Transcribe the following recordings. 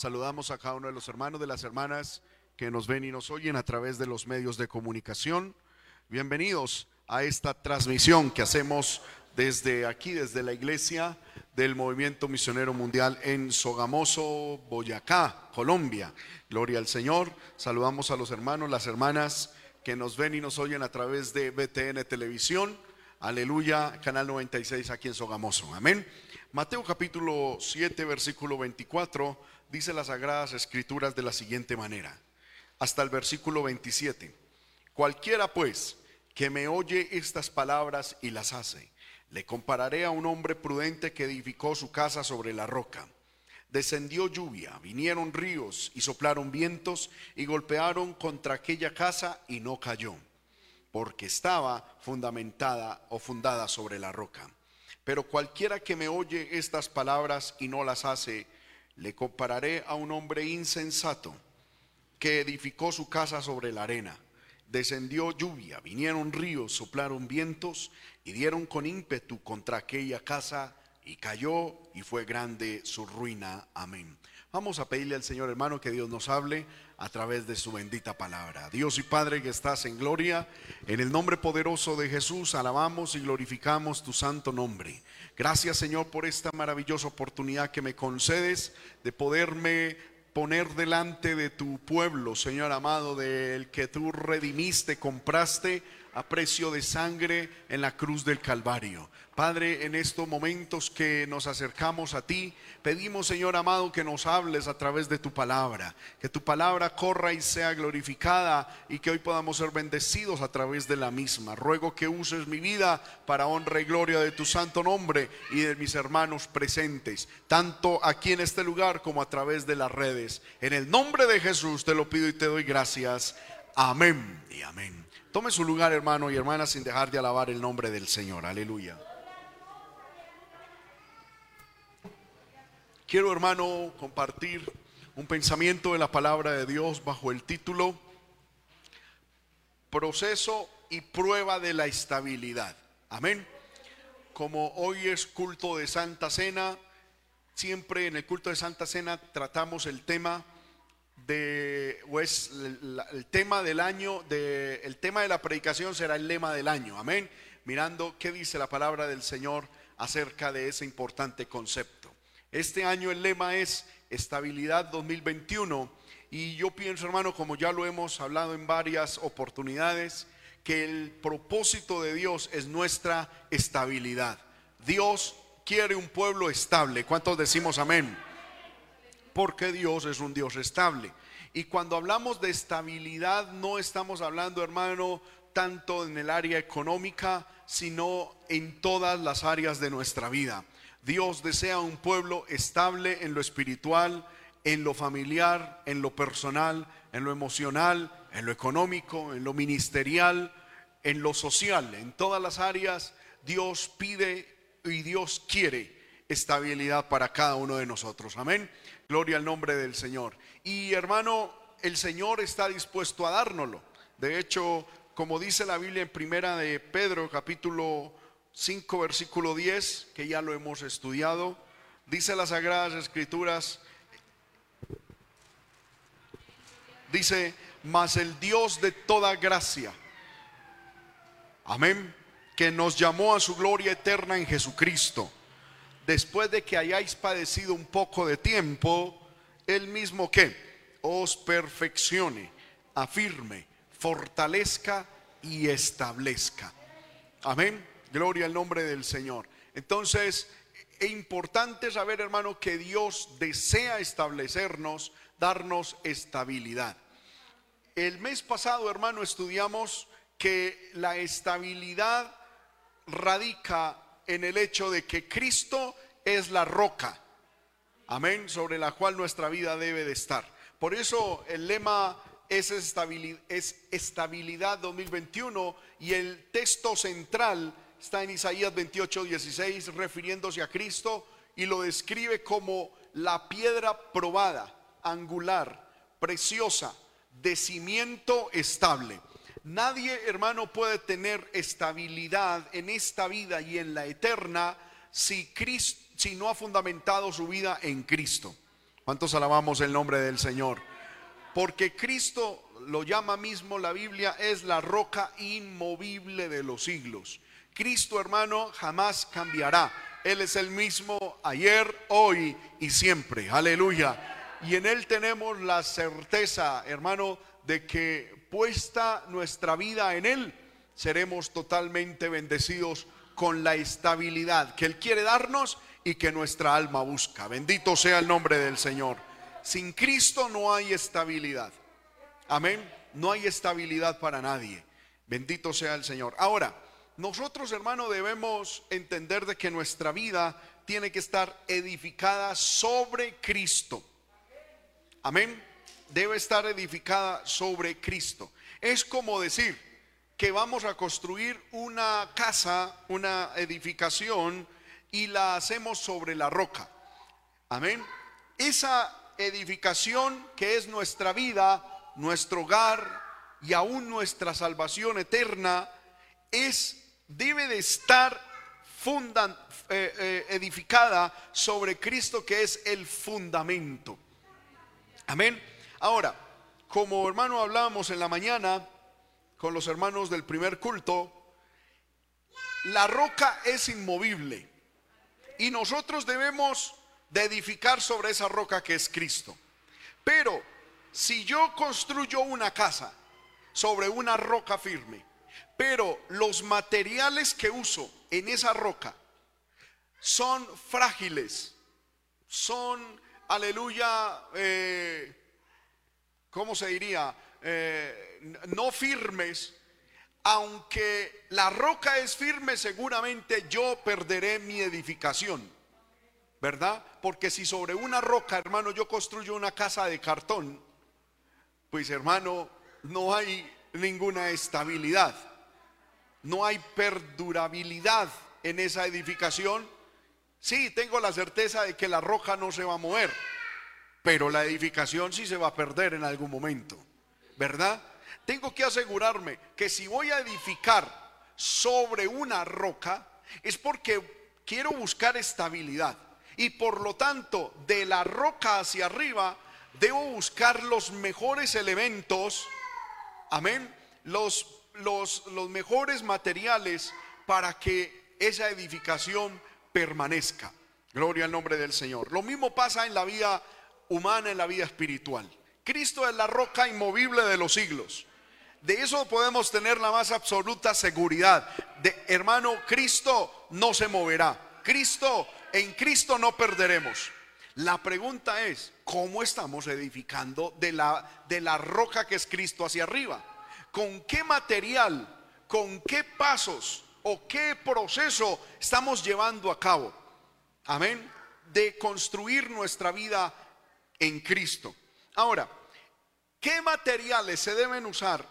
Saludamos a cada uno de los hermanos, de las hermanas que nos ven y nos oyen a través de los medios de comunicación. Bienvenidos a esta transmisión que hacemos desde aquí, desde la iglesia del Movimiento Misionero Mundial en Sogamoso, Boyacá, Colombia. Gloria al Señor. Saludamos a los hermanos, las hermanas que nos ven y nos oyen a través de BTN Televisión. Aleluya, Canal 96 aquí en Sogamoso. Amén. Mateo capítulo 7, versículo 24, dice las sagradas escrituras de la siguiente manera, hasta el versículo 27. Cualquiera pues que me oye estas palabras y las hace, le compararé a un hombre prudente que edificó su casa sobre la roca. Descendió lluvia, vinieron ríos y soplaron vientos y golpearon contra aquella casa y no cayó, porque estaba fundamentada o fundada sobre la roca. Pero cualquiera que me oye estas palabras y no las hace, le compararé a un hombre insensato que edificó su casa sobre la arena. Descendió lluvia, vinieron ríos, soplaron vientos y dieron con ímpetu contra aquella casa y cayó y fue grande su ruina. Amén. Vamos a pedirle al Señor hermano que Dios nos hable a través de su bendita palabra. Dios y Padre que estás en gloria, en el nombre poderoso de Jesús alabamos y glorificamos tu santo nombre. Gracias Señor por esta maravillosa oportunidad que me concedes de poderme poner delante de tu pueblo, Señor amado, del que tú redimiste, compraste a precio de sangre en la cruz del Calvario. Padre, en estos momentos que nos acercamos a ti, pedimos, Señor amado, que nos hables a través de tu palabra, que tu palabra corra y sea glorificada y que hoy podamos ser bendecidos a través de la misma. Ruego que uses mi vida para honra y gloria de tu santo nombre y de mis hermanos presentes, tanto aquí en este lugar como a través de las redes. En el nombre de Jesús te lo pido y te doy gracias. Amén y amén. Tome su lugar, hermano y hermana, sin dejar de alabar el nombre del Señor. Aleluya. Quiero, hermano, compartir un pensamiento de la palabra de Dios bajo el título Proceso y prueba de la estabilidad. Amén. Como hoy es culto de Santa Cena, siempre en el culto de Santa Cena tratamos el tema de, o es el, tema del año, de, el tema de la predicación será el lema del año. Amén. Mirando qué dice la palabra del Señor acerca de ese importante concepto. Este año el lema es Estabilidad 2021 y yo pienso, hermano, como ya lo hemos hablado en varias oportunidades, que el propósito de Dios es nuestra estabilidad. Dios quiere un pueblo estable. ¿Cuántos decimos amén? Porque Dios es un Dios estable. Y cuando hablamos de estabilidad no estamos hablando, hermano, tanto en el área económica, sino en todas las áreas de nuestra vida. Dios desea un pueblo estable en lo espiritual, en lo familiar, en lo personal, en lo emocional, en lo económico, en lo ministerial, en lo social. En todas las áreas Dios pide y Dios quiere estabilidad para cada uno de nosotros. Amén. Gloria al nombre del Señor. Y hermano, el Señor está dispuesto a dárnoslo. De hecho, como dice la Biblia en primera de Pedro capítulo 5, versículo 10, que ya lo hemos estudiado, dice las Sagradas Escrituras, dice, mas el Dios de toda gracia, amén, que nos llamó a su gloria eterna en Jesucristo, después de que hayáis padecido un poco de tiempo, él mismo que os perfeccione, afirme, fortalezca y establezca. Amén. Gloria al nombre del Señor. Entonces, es importante saber, hermano, que Dios desea establecernos, darnos estabilidad. El mes pasado, hermano, estudiamos que la estabilidad radica en el hecho de que Cristo es la roca, amén, sobre la cual nuestra vida debe de estar. Por eso el lema es estabilidad, es estabilidad 2021 y el texto central está en Isaías 28, 16, refiriéndose a Cristo y lo describe como la piedra probada, angular, preciosa, de cimiento estable. Nadie, hermano, puede tener estabilidad en esta vida y en la eterna si, Cristo, si no ha fundamentado su vida en Cristo. ¿Cuántos alabamos el nombre del Señor? Porque Cristo lo llama mismo la Biblia, es la roca inmovible de los siglos. Cristo, hermano, jamás cambiará. Él es el mismo ayer, hoy y siempre. Aleluya. Y en Él tenemos la certeza, hermano, de que puesta nuestra vida en Él, seremos totalmente bendecidos con la estabilidad que Él quiere darnos y que nuestra alma busca. Bendito sea el nombre del Señor. Sin Cristo no hay estabilidad. Amén. No hay estabilidad para nadie. Bendito sea el Señor. Ahora, nosotros, hermano, debemos entender de que nuestra vida tiene que estar edificada sobre Cristo. Amén. Debe estar edificada sobre Cristo. Es como decir que vamos a construir una casa, una edificación y la hacemos sobre la roca. Amén. Esa edificación que es nuestra vida, nuestro hogar y aún nuestra salvación eterna es debe de estar fundan, eh, eh, edificada sobre Cristo que es el fundamento. Amén. Ahora, como hermano hablábamos en la mañana con los hermanos del primer culto, la roca es inmovible y nosotros debemos de edificar sobre esa roca que es Cristo. Pero si yo construyo una casa sobre una roca firme, pero los materiales que uso en esa roca son frágiles, son, aleluya, eh, ¿cómo se diría? Eh, no firmes, aunque la roca es firme, seguramente yo perderé mi edificación. ¿Verdad? Porque si sobre una roca, hermano, yo construyo una casa de cartón, pues hermano, no hay ninguna estabilidad, no hay perdurabilidad en esa edificación. Sí, tengo la certeza de que la roca no se va a mover, pero la edificación sí se va a perder en algún momento, ¿verdad? Tengo que asegurarme que si voy a edificar sobre una roca, es porque quiero buscar estabilidad. Y por lo tanto, de la roca hacia arriba, debo buscar los mejores elementos, amén, los, los, los mejores materiales para que esa edificación permanezca. Gloria al nombre del Señor. Lo mismo pasa en la vida humana, en la vida espiritual. Cristo es la roca inmovible de los siglos. De eso podemos tener la más absoluta seguridad. De hermano, Cristo no se moverá. Cristo, en Cristo no perderemos. La pregunta es, ¿cómo estamos edificando de la, de la roca que es Cristo hacia arriba? ¿Con qué material, con qué pasos o qué proceso estamos llevando a cabo? Amén. De construir nuestra vida en Cristo. Ahora, ¿qué materiales se deben usar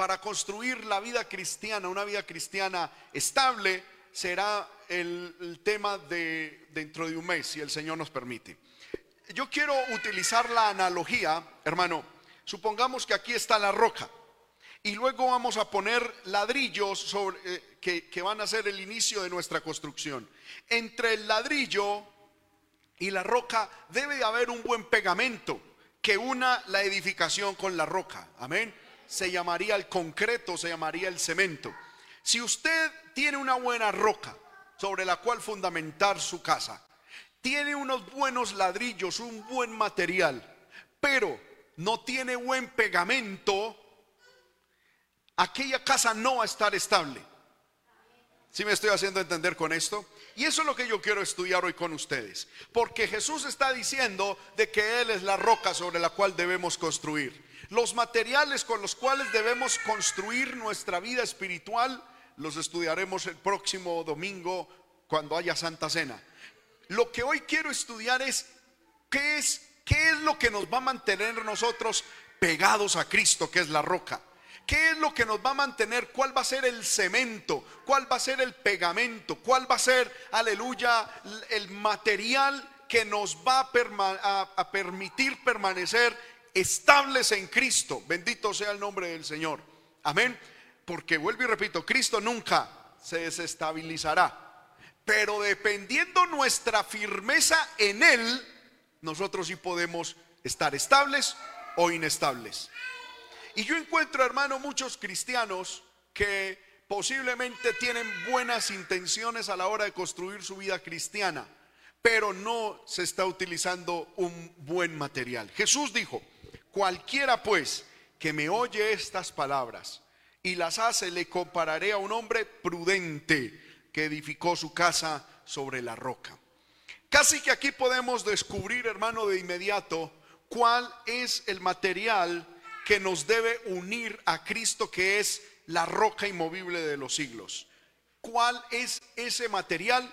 para construir la vida cristiana, una vida cristiana estable, será el, tema de dentro de un mes, si el Señor nos permite. Yo quiero utilizar la analogía, hermano. Supongamos que aquí está la roca y luego vamos a poner ladrillos sobre, eh, que, que van a ser el inicio de nuestra construcción. Entre el ladrillo y la roca debe de haber un buen pegamento que una la edificación con la roca. Amén se llamaría el concreto, se llamaría el cemento. Si usted tiene una buena roca sobre la cual fundamentar su casa, tiene unos buenos ladrillos, un buen material, pero no tiene buen pegamento, aquella casa no va a estar estable. Si me estoy haciendo entender con esto? Y eso es lo que yo quiero estudiar hoy con ustedes. Porque Jesús está diciendo de que Él es la roca sobre la cual debemos construir. Los materiales con los cuales debemos construir nuestra vida espiritual los estudiaremos el próximo domingo cuando haya Santa Cena. Lo que hoy quiero estudiar es qué es qué es lo que nos va a mantener nosotros pegados a Cristo, que es la roca. ¿Qué es lo que nos va a mantener? ¿Cuál va a ser el cemento? ¿Cuál va a ser el pegamento? ¿Cuál va a ser, aleluya, el material que nos va a, permitir permanecer estables en Cristo. Bendito sea el nombre del Señor. Amén. Porque vuelvo y repito, Cristo nunca se desestabilizará. Pero dependiendo nuestra firmeza en Él, nosotros sí podemos estar estables o inestables. Y yo encuentro, hermano, muchos cristianos que posiblemente tienen buenas intenciones a la hora de construir su vida cristiana, pero no se está utilizando un buen material. Jesús dijo, cualquiera pues que me oye estas palabras y las hace, le compararé a un hombre prudente que edificó su casa sobre la roca. Casi que aquí podemos descubrir, hermano, de inmediato cuál es el material que nos debe unir a Cristo, que es la roca inmovible de los siglos. ¿Cuál es ese material?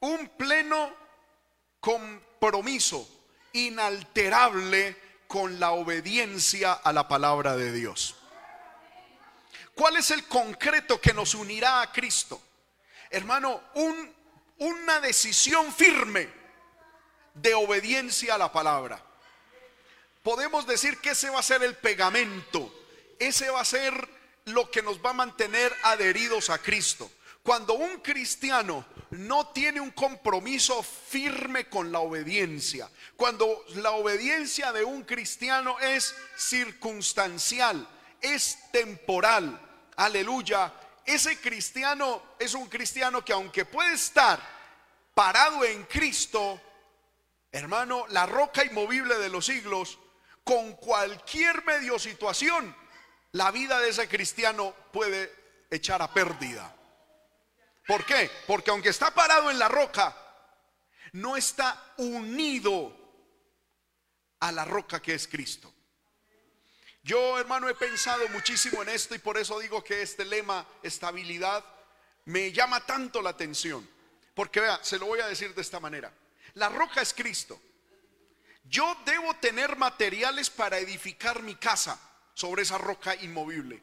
Un pleno compromiso inalterable con la obediencia a la palabra de Dios. ¿Cuál es el concreto que nos unirá a Cristo? Hermano, un, una decisión firme de obediencia a la palabra. Podemos decir que ese va a ser el pegamento, ese va a ser lo que nos va a mantener adheridos a Cristo. Cuando un cristiano no tiene un compromiso firme con la obediencia, cuando la obediencia de un cristiano es circunstancial, es temporal, aleluya, ese cristiano es un cristiano que aunque puede estar parado en Cristo, hermano, la roca inmovible de los siglos, con cualquier medio situación, la vida de ese cristiano puede echar a pérdida. ¿Por qué? Porque aunque está parado en la roca, no está unido a la roca que es Cristo. Yo, hermano, he pensado muchísimo en esto y por eso digo que este lema, estabilidad, me llama tanto la atención. Porque vea, se lo voy a decir de esta manera. La roca es Cristo. Yo debo tener materiales para edificar mi casa sobre esa roca inmovible.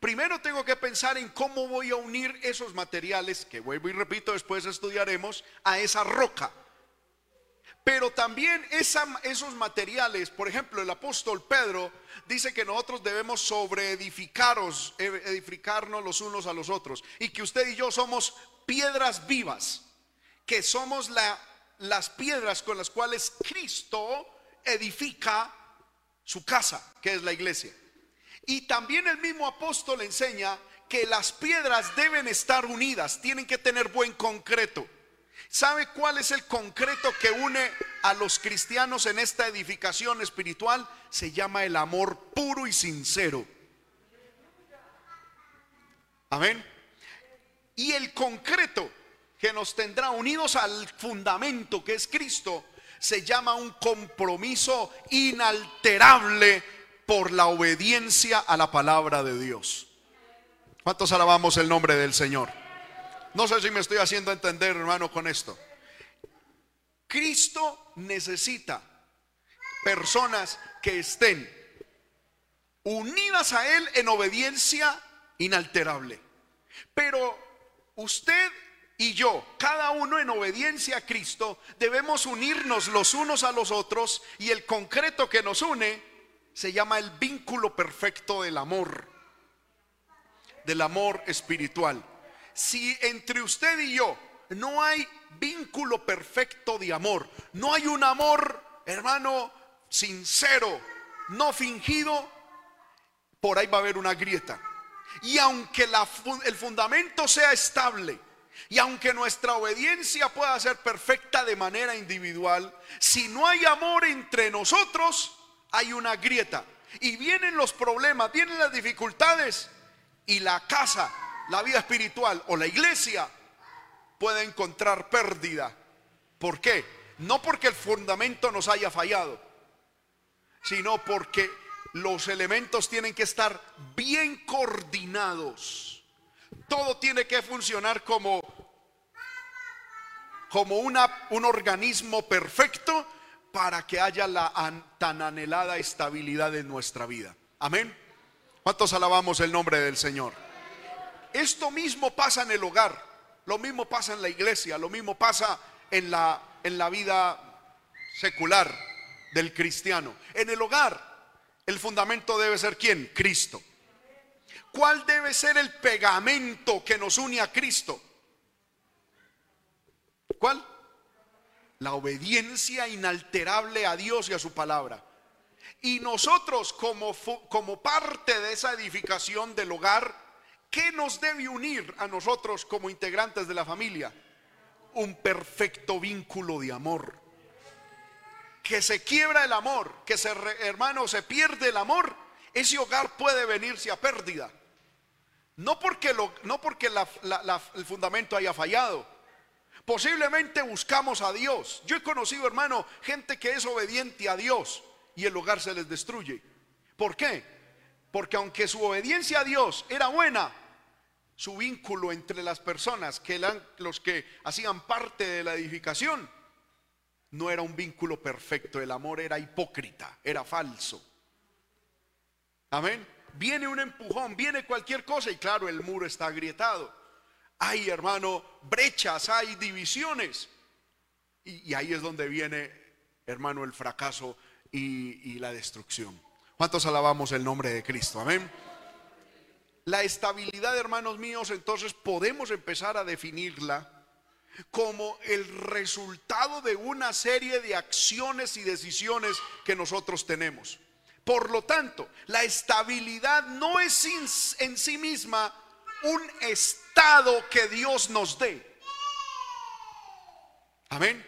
Primero tengo que pensar en cómo voy a unir esos materiales, que vuelvo y repito, después estudiaremos, a esa roca. Pero también esos materiales, por ejemplo, el apóstol Pedro dice que nosotros debemos sobre edificaros, e, edificarnos los unos a los otros. Y que usted y yo somos piedras vivas, que somos las piedras con las cuales Cristo edifica su casa, que es la iglesia. Y también el mismo apóstol enseña que las piedras deben estar unidas, tienen que tener buen concreto. ¿Sabe cuál es el concreto que une a los cristianos en esta edificación espiritual? Se llama el amor puro y sincero. Amén. Y el concreto que nos tendrá unidos al fundamento que es Cristo se llama un compromiso inalterable por la obediencia a la palabra de Dios. ¿Cuántos alabamos el nombre del Señor? No sé si me estoy haciendo entender, hermano, con esto. Cristo necesita personas que estén unidas a Él en obediencia inalterable. Pero usted y yo, cada uno en obediencia a Cristo, debemos unirnos los unos a los otros y el concreto que nos une se llama el vínculo perfecto del amor, del amor espiritual. Si entre usted y yo no hay vínculo perfecto de amor, no hay un amor, hermano, sincero, no fingido, por ahí va a haber una grieta. Y aunque el fundamento sea estable, y aunque nuestra obediencia pueda ser perfecta de manera individual, si no hay amor entre nosotros, hay una grieta. Y vienen los problemas, vienen las dificultades. Y la casa, la vida espiritual o la iglesia puede encontrar pérdida. ¿Por qué? No porque el fundamento nos haya fallado, sino porque los elementos tienen que estar bien coordinados. Todo tiene que funcionar como, como una, un organismo perfecto para que haya la tan anhelada estabilidad en nuestra vida. Amén. ¿Cuántos alabamos el nombre del Señor? Esto mismo pasa en el hogar, lo mismo pasa en la iglesia, lo mismo pasa en la, en la vida secular del cristiano. En el hogar, el fundamento debe ser quién? Cristo. ¿Cuál debe ser el pegamento que nos une a Cristo? ¿Cuál? la obediencia inalterable a Dios y a su palabra. Y nosotros como, como parte de esa edificación del hogar, ¿qué nos debe unir a nosotros como integrantes de la familia? Un perfecto vínculo de amor. Que se quiebra el amor, que se, hermano, se pierde el amor, ese hogar puede venirse a pérdida. No porque, no porque el fundamento haya fallado, Posiblemente buscamos a Dios. Yo he conocido, hermano, gente que es obediente a Dios y el hogar se les destruye. ¿Por qué? Porque aunque su obediencia a Dios era buena, su vínculo entre las personas que eran los que hacían parte de la edificación no era un vínculo perfecto. El amor era hipócrita, era falso. Amén. Viene un empujón, viene cualquier cosa y claro, el muro está agrietado hay, hermano, brechas, hay divisiones. Y, ahí es donde viene, hermano, el fracaso y, y la destrucción. ¿Cuántos alabamos el nombre de Cristo? Amén. La estabilidad, hermanos míos, entonces podemos empezar a definirla como el resultado de una serie de acciones y decisiones que nosotros tenemos. Por lo tanto, la estabilidad no es en sí misma un estado que Dios nos dé. Amén.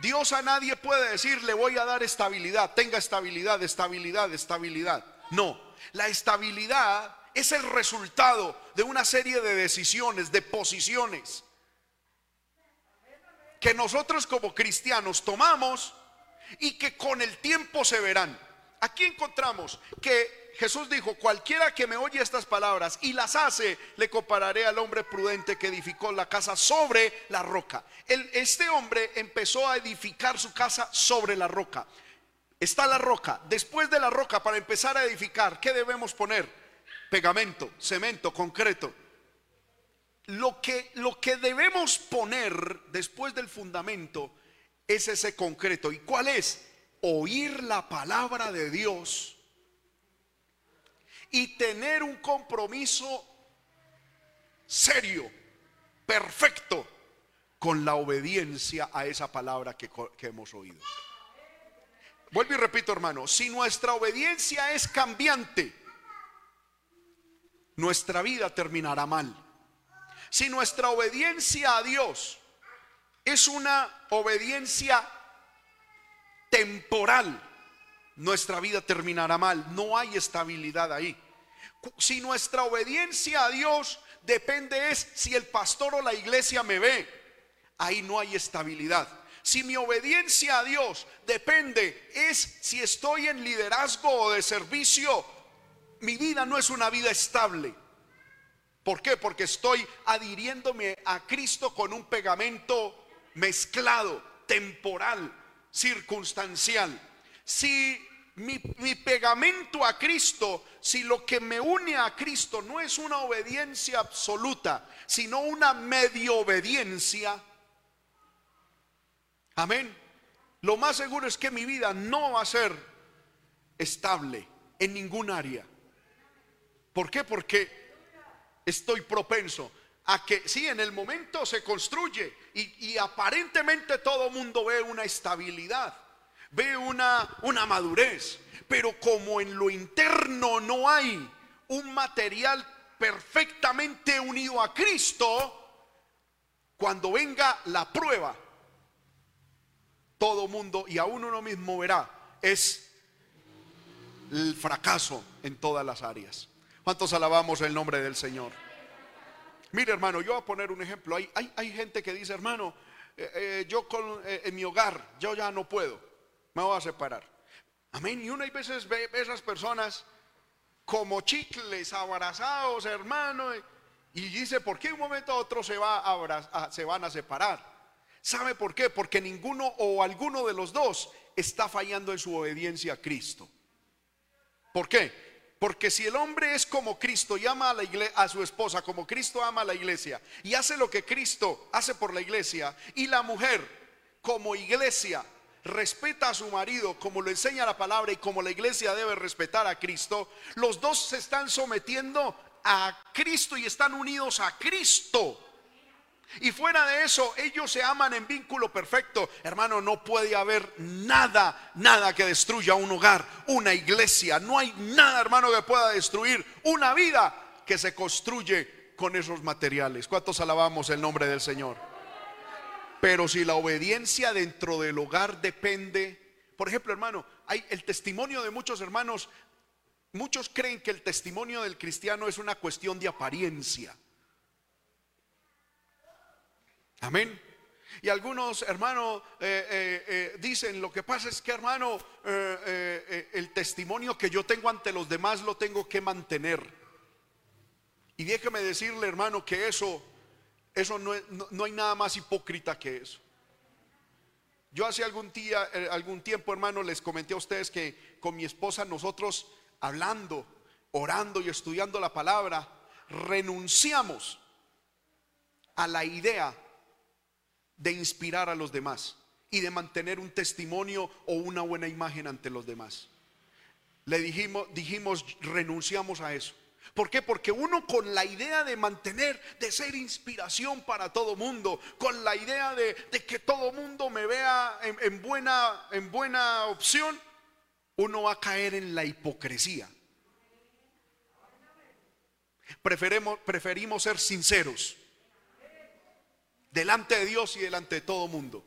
Dios a nadie puede decir, le voy a dar estabilidad, tenga estabilidad, estabilidad, estabilidad. No, la estabilidad es el resultado de una serie de decisiones, de posiciones que nosotros como cristianos tomamos y que con el tiempo se verán. Aquí encontramos que Jesús dijo, cualquiera que me oye estas palabras y las hace, le compararé al hombre prudente que edificó la casa sobre la roca. este hombre empezó a edificar su casa sobre la roca. Está la roca. Después de la roca, para empezar a edificar, ¿qué debemos poner? Pegamento, cemento, concreto. Lo que, lo que debemos poner después del fundamento es ese concreto. ¿Y cuál es? Oír la palabra de Dios y tener un compromiso serio, perfecto, con la obediencia a esa palabra que, hemos oído. Vuelvo y repito, hermano, si nuestra obediencia es cambiante, nuestra vida terminará mal. Si nuestra obediencia a Dios es una obediencia temporal, nuestra vida terminará mal. No hay estabilidad ahí. Si nuestra obediencia a Dios depende es si el pastor o la iglesia me ve, ahí no hay estabilidad. Si mi obediencia a Dios depende es si estoy en liderazgo o de servicio, mi vida no es una vida estable. ¿Por qué? Porque estoy adhiriéndome a Cristo con un pegamento mezclado, temporal, circunstancial. Si mi, pegamento a Cristo, si lo que me une a Cristo no es una obediencia absoluta, sino una medio obediencia, amén, lo más seguro es que mi vida no va a ser estable en ningún área. ¿Por qué? Porque estoy propenso a que sí, en el momento se construye y, y aparentemente todo mundo ve una estabilidad ve una, una madurez, pero como en lo interno no hay un material perfectamente unido a Cristo, cuando venga la prueba, todo mundo y aún uno mismo verá, es el fracaso en todas las áreas. ¿Cuántos alabamos el nombre del Señor? Mire hermano, yo voy a poner un ejemplo. Hay, hay, gente que dice, hermano, eh, eh, yo con, eh, en mi hogar, yo ya no puedo me voy a separar. Amén. Y una y veces ve esas personas como chicles abrazados, hermano, y dice, ¿por qué un momento a otro se, va a se van a separar? ¿Sabe por qué? Porque ninguno o alguno de los dos está fallando en su obediencia a Cristo. ¿Por qué? Porque si el hombre es como Cristo y ama a, la iglesia, a su esposa, como Cristo ama a la iglesia, y hace lo que Cristo hace por la iglesia, y la mujer como iglesia respeta a su marido como lo enseña la palabra y como la iglesia debe respetar a Cristo, los dos se están sometiendo a Cristo y están unidos a Cristo. Y fuera de eso, ellos se aman en vínculo perfecto. Hermano, no puede haber nada, nada que destruya un hogar, una iglesia. No hay nada, hermano, que pueda destruir una vida que se construye con esos materiales. ¿Cuántos alabamos el nombre del Señor? Pero si la obediencia dentro del hogar depende, por ejemplo, hermano, hay el testimonio de muchos hermanos. Muchos creen que el testimonio del cristiano es una cuestión de apariencia. Amén. Y algunos hermanos eh, eh, eh, dicen, lo que pasa es que hermano, el testimonio que yo tengo ante los demás lo tengo que mantener. Y déjeme decirle hermano que eso, eso no, no, hay nada más hipócrita que eso. Yo hace algún, día, algún tiempo hermano les comenté a ustedes que con mi esposa nosotros hablando, orando y estudiando la palabra, renunciamos a la idea de inspirar a los demás y de mantener un testimonio o una buena imagen ante los demás. Le dijimos, dijimos, renunciamos a eso. ¿Por qué? Porque uno con la idea de mantener, de ser inspiración para todo mundo, con la idea de, que todo mundo me vea en, buena, en buena opción, uno va a caer en la hipocresía. Preferimos, ser sinceros delante de Dios y delante de todo mundo.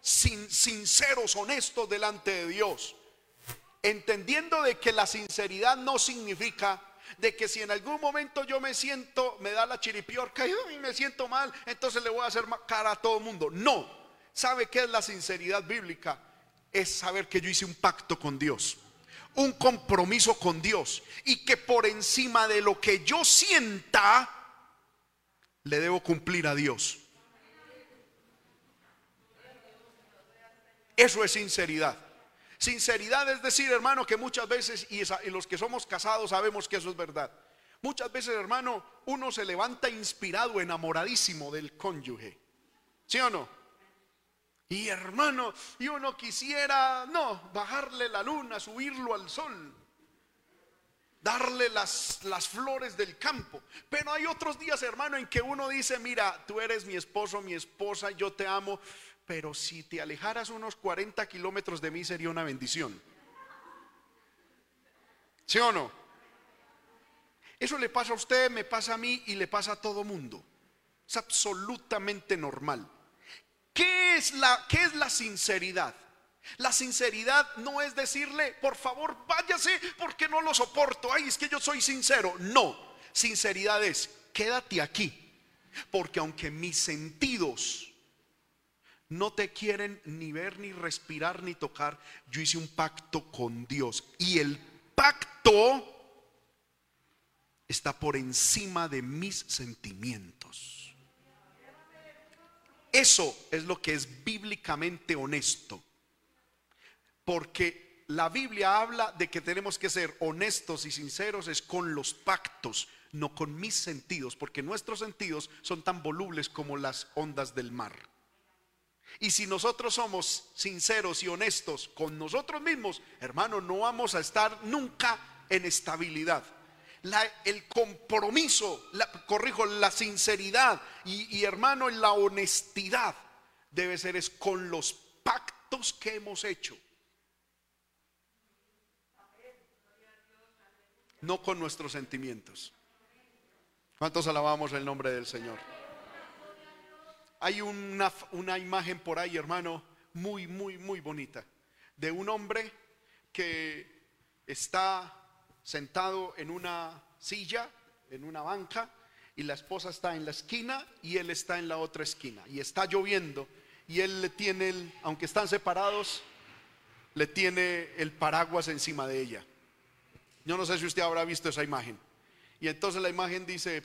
Sin, sinceros, honestos delante de Dios. Entendiendo de que la sinceridad no significa de que si en algún momento yo me siento, me da la chiripiorca y me siento mal, entonces le voy a hacer cara a todo mundo. No. ¿Sabe qué es la sinceridad bíblica? Es saber que yo hice un pacto con Dios un compromiso con Dios y que por encima de lo que yo sienta, le debo cumplir a Dios. Eso es sinceridad. Sinceridad es decir, hermano, que muchas veces, y, los que somos casados sabemos que eso es verdad. Muchas veces, hermano, uno se levanta inspirado, enamoradísimo del cónyuge. ¿Sí o no? Y hermano, y uno quisiera, no, bajarle la luna, subirlo al sol darle las, las flores del campo. Pero hay otros días, hermano, en que uno dice, mira, tú eres mi esposo, mi esposa, yo te amo, pero si te alejaras unos 40 kilómetros de mí sería una bendición. ¿Sí o no? Eso le pasa a usted, me pasa a mí y le pasa a todo mundo. Es absolutamente normal. ¿Qué es la, qué es la sinceridad? La sinceridad no es decirle, por favor, váyase porque no lo soporto. Ay, es que yo soy sincero. No, sinceridad es, quédate aquí. Porque aunque mis sentidos no te quieren ni ver, ni respirar, ni tocar, yo hice un pacto con Dios. Y el pacto está por encima de mis sentimientos. Eso es lo que es bíblicamente honesto. Porque la Biblia habla de que tenemos que ser honestos y sinceros es con los pactos, no con mis sentidos, porque nuestros sentidos son tan volubles como las ondas del mar. Y si nosotros somos sinceros y honestos con nosotros mismos, hermano, no vamos a estar nunca en estabilidad. el compromiso, corrijo, la sinceridad y, y hermano, la honestidad debe ser es con los pactos que hemos hecho. no con nuestros sentimientos. ¿Cuántos alabamos el nombre del Señor? Hay una, una imagen por ahí, hermano, muy, muy, muy bonita, de un hombre que está sentado en una silla, en una banca, y la esposa está en la esquina y él está en la otra esquina. Y está lloviendo y él le tiene, aunque están separados, le tiene el paraguas encima de ella. Yo no sé si usted habrá visto esa imagen. Y entonces la imagen dice,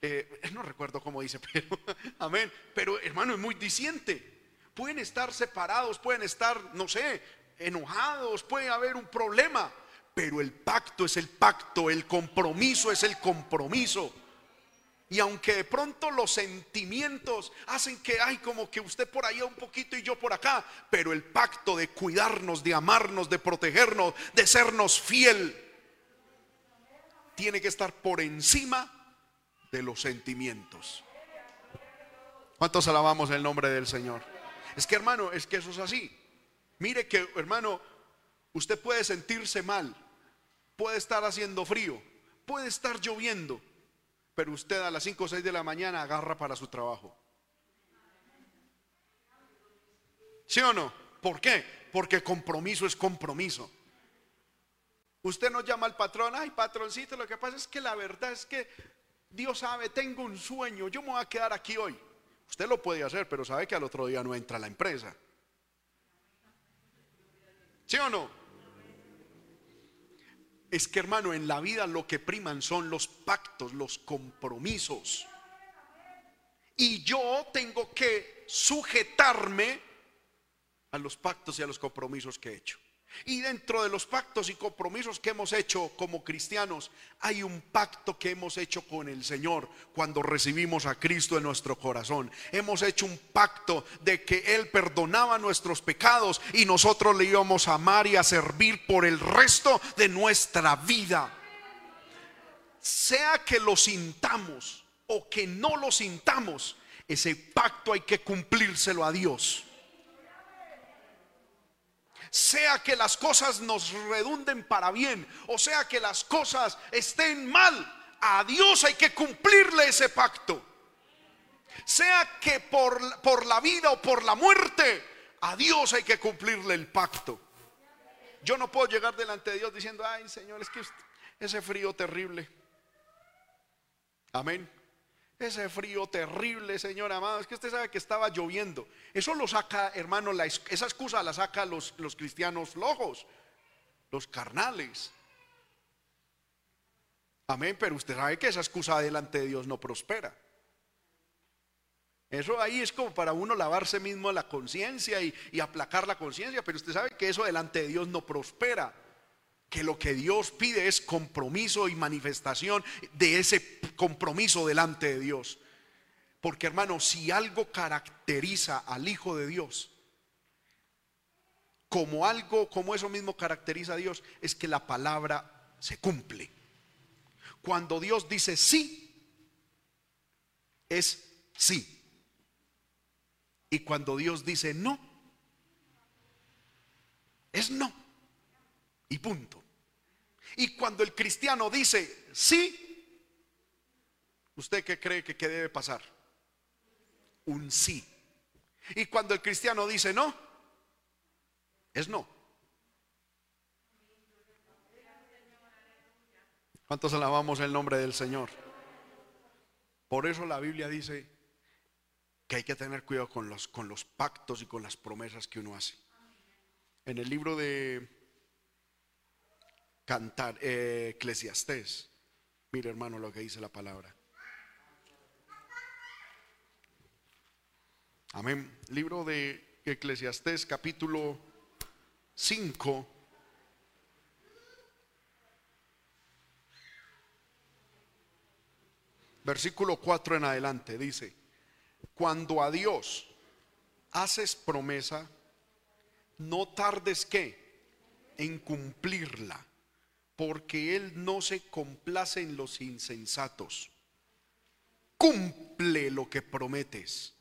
eh, no recuerdo cómo dice, pero amén. Pero hermano, es muy diciente. Pueden estar separados, pueden estar, no sé, enojados, puede haber un problema. Pero el pacto es el pacto, el compromiso es el compromiso. Y aunque de pronto los sentimientos hacen que hay como que usted por allá un poquito y yo por acá, pero el pacto de cuidarnos, de amarnos, de protegernos, de sernos fiel, tiene que estar por encima de los sentimientos. ¿Cuántos alabamos el nombre del Señor? Es que hermano, es que eso es así. Mire que hermano, usted puede sentirse mal, puede estar haciendo frío, puede estar lloviendo, pero usted a las 5 o 6 de la mañana agarra para su trabajo. ¿Sí o no? ¿Por qué? Porque compromiso es compromiso. Usted no llama al patrón, ay patroncito, lo que pasa es que la verdad es que Dios sabe, tengo un sueño, yo me voy a quedar aquí hoy. Usted lo puede hacer, pero sabe que al otro día no entra a la empresa. ¿Sí o no? Es que hermano, en la vida lo que priman son los pactos, los compromisos. Y yo tengo que sujetarme a los pactos y a los compromisos que he hecho. Y dentro de los pactos y compromisos que hemos hecho como cristianos, hay un pacto que hemos hecho con el Señor cuando recibimos a Cristo en nuestro corazón. Hemos hecho un pacto de que Él perdonaba nuestros pecados y nosotros le íbamos a amar y a servir por el resto de nuestra vida. Sea que lo sintamos o que no lo sintamos, ese pacto hay que cumplírselo a Dios sea que las cosas nos redunden para bien, o sea que las cosas estén mal, a Dios hay que cumplirle ese pacto. Sea que por, por la vida o por la muerte, a Dios hay que cumplirle el pacto. Yo no puedo llegar delante de Dios diciendo, ay Señor, es que ese frío terrible. Amén. Ese frío terrible, Señor amado. Es que usted sabe que estaba lloviendo. Eso lo saca, hermano, esa excusa la saca los, los cristianos flojos, los carnales. Amén, pero usted sabe que esa excusa delante de Dios no prospera. Eso ahí es como para uno lavarse mismo la conciencia y, y aplacar la conciencia, pero usted sabe que eso delante de Dios no prospera que lo que Dios pide es compromiso y manifestación de ese compromiso delante de Dios. Porque hermano, si algo caracteriza al Hijo de Dios, como algo, como eso mismo caracteriza a Dios, es que la palabra se cumple. Cuando Dios dice sí, es sí. Y cuando Dios dice no, es no. Y punto. Y cuando el cristiano dice sí, ¿usted qué cree que, debe pasar? Un sí. Y cuando el cristiano dice no, es no. ¿Cuántos alabamos el nombre del Señor? Por eso la Biblia dice que hay que tener cuidado con los, con los pactos y con las promesas que uno hace. En el libro de cantar, eh, Eclesiastés. Mire hermano lo que dice la palabra. Amén. Libro de Eclesiastés capítulo 5. Versículo 4 en adelante dice, cuando a Dios haces promesa, no tardes que en cumplirla porque Él no se complace en los insensatos. Cumple lo que prometes.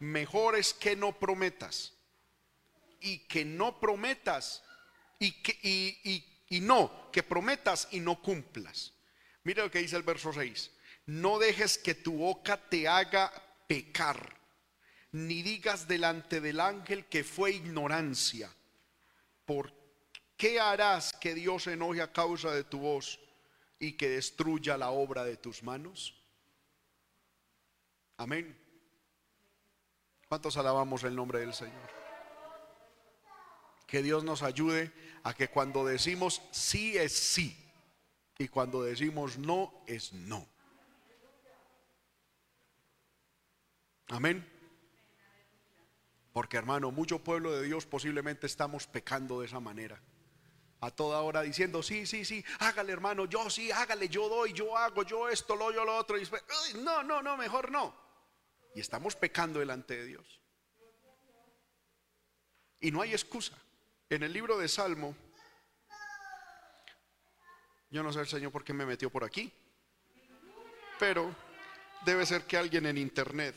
Mejor es que no prometas y que no prometas y, que, y, no, que prometas y no cumplas. Mira lo que dice el verso 6. No dejes que tu boca te haga pecar, ni digas delante del ángel que fue ignorancia, porque ¿qué harás que Dios se enoje a causa de tu voz y que destruya la obra de tus manos? Amén. ¿Cuántos alabamos el nombre del Señor? Que Dios nos ayude a que cuando decimos sí es sí y cuando decimos no es no. Amén. Porque hermano, mucho pueblo de Dios posiblemente estamos pecando de esa manera a toda hora diciendo, sí, sí, sí, hágale hermano, yo sí, hágale, yo doy, yo hago, yo esto, lo yo lo otro. Y no, no, no, mejor no. Y estamos pecando delante de Dios. Y no hay excusa. En el libro de Salmo, yo no sé el Señor por qué me metió por aquí, pero debe ser que alguien en internet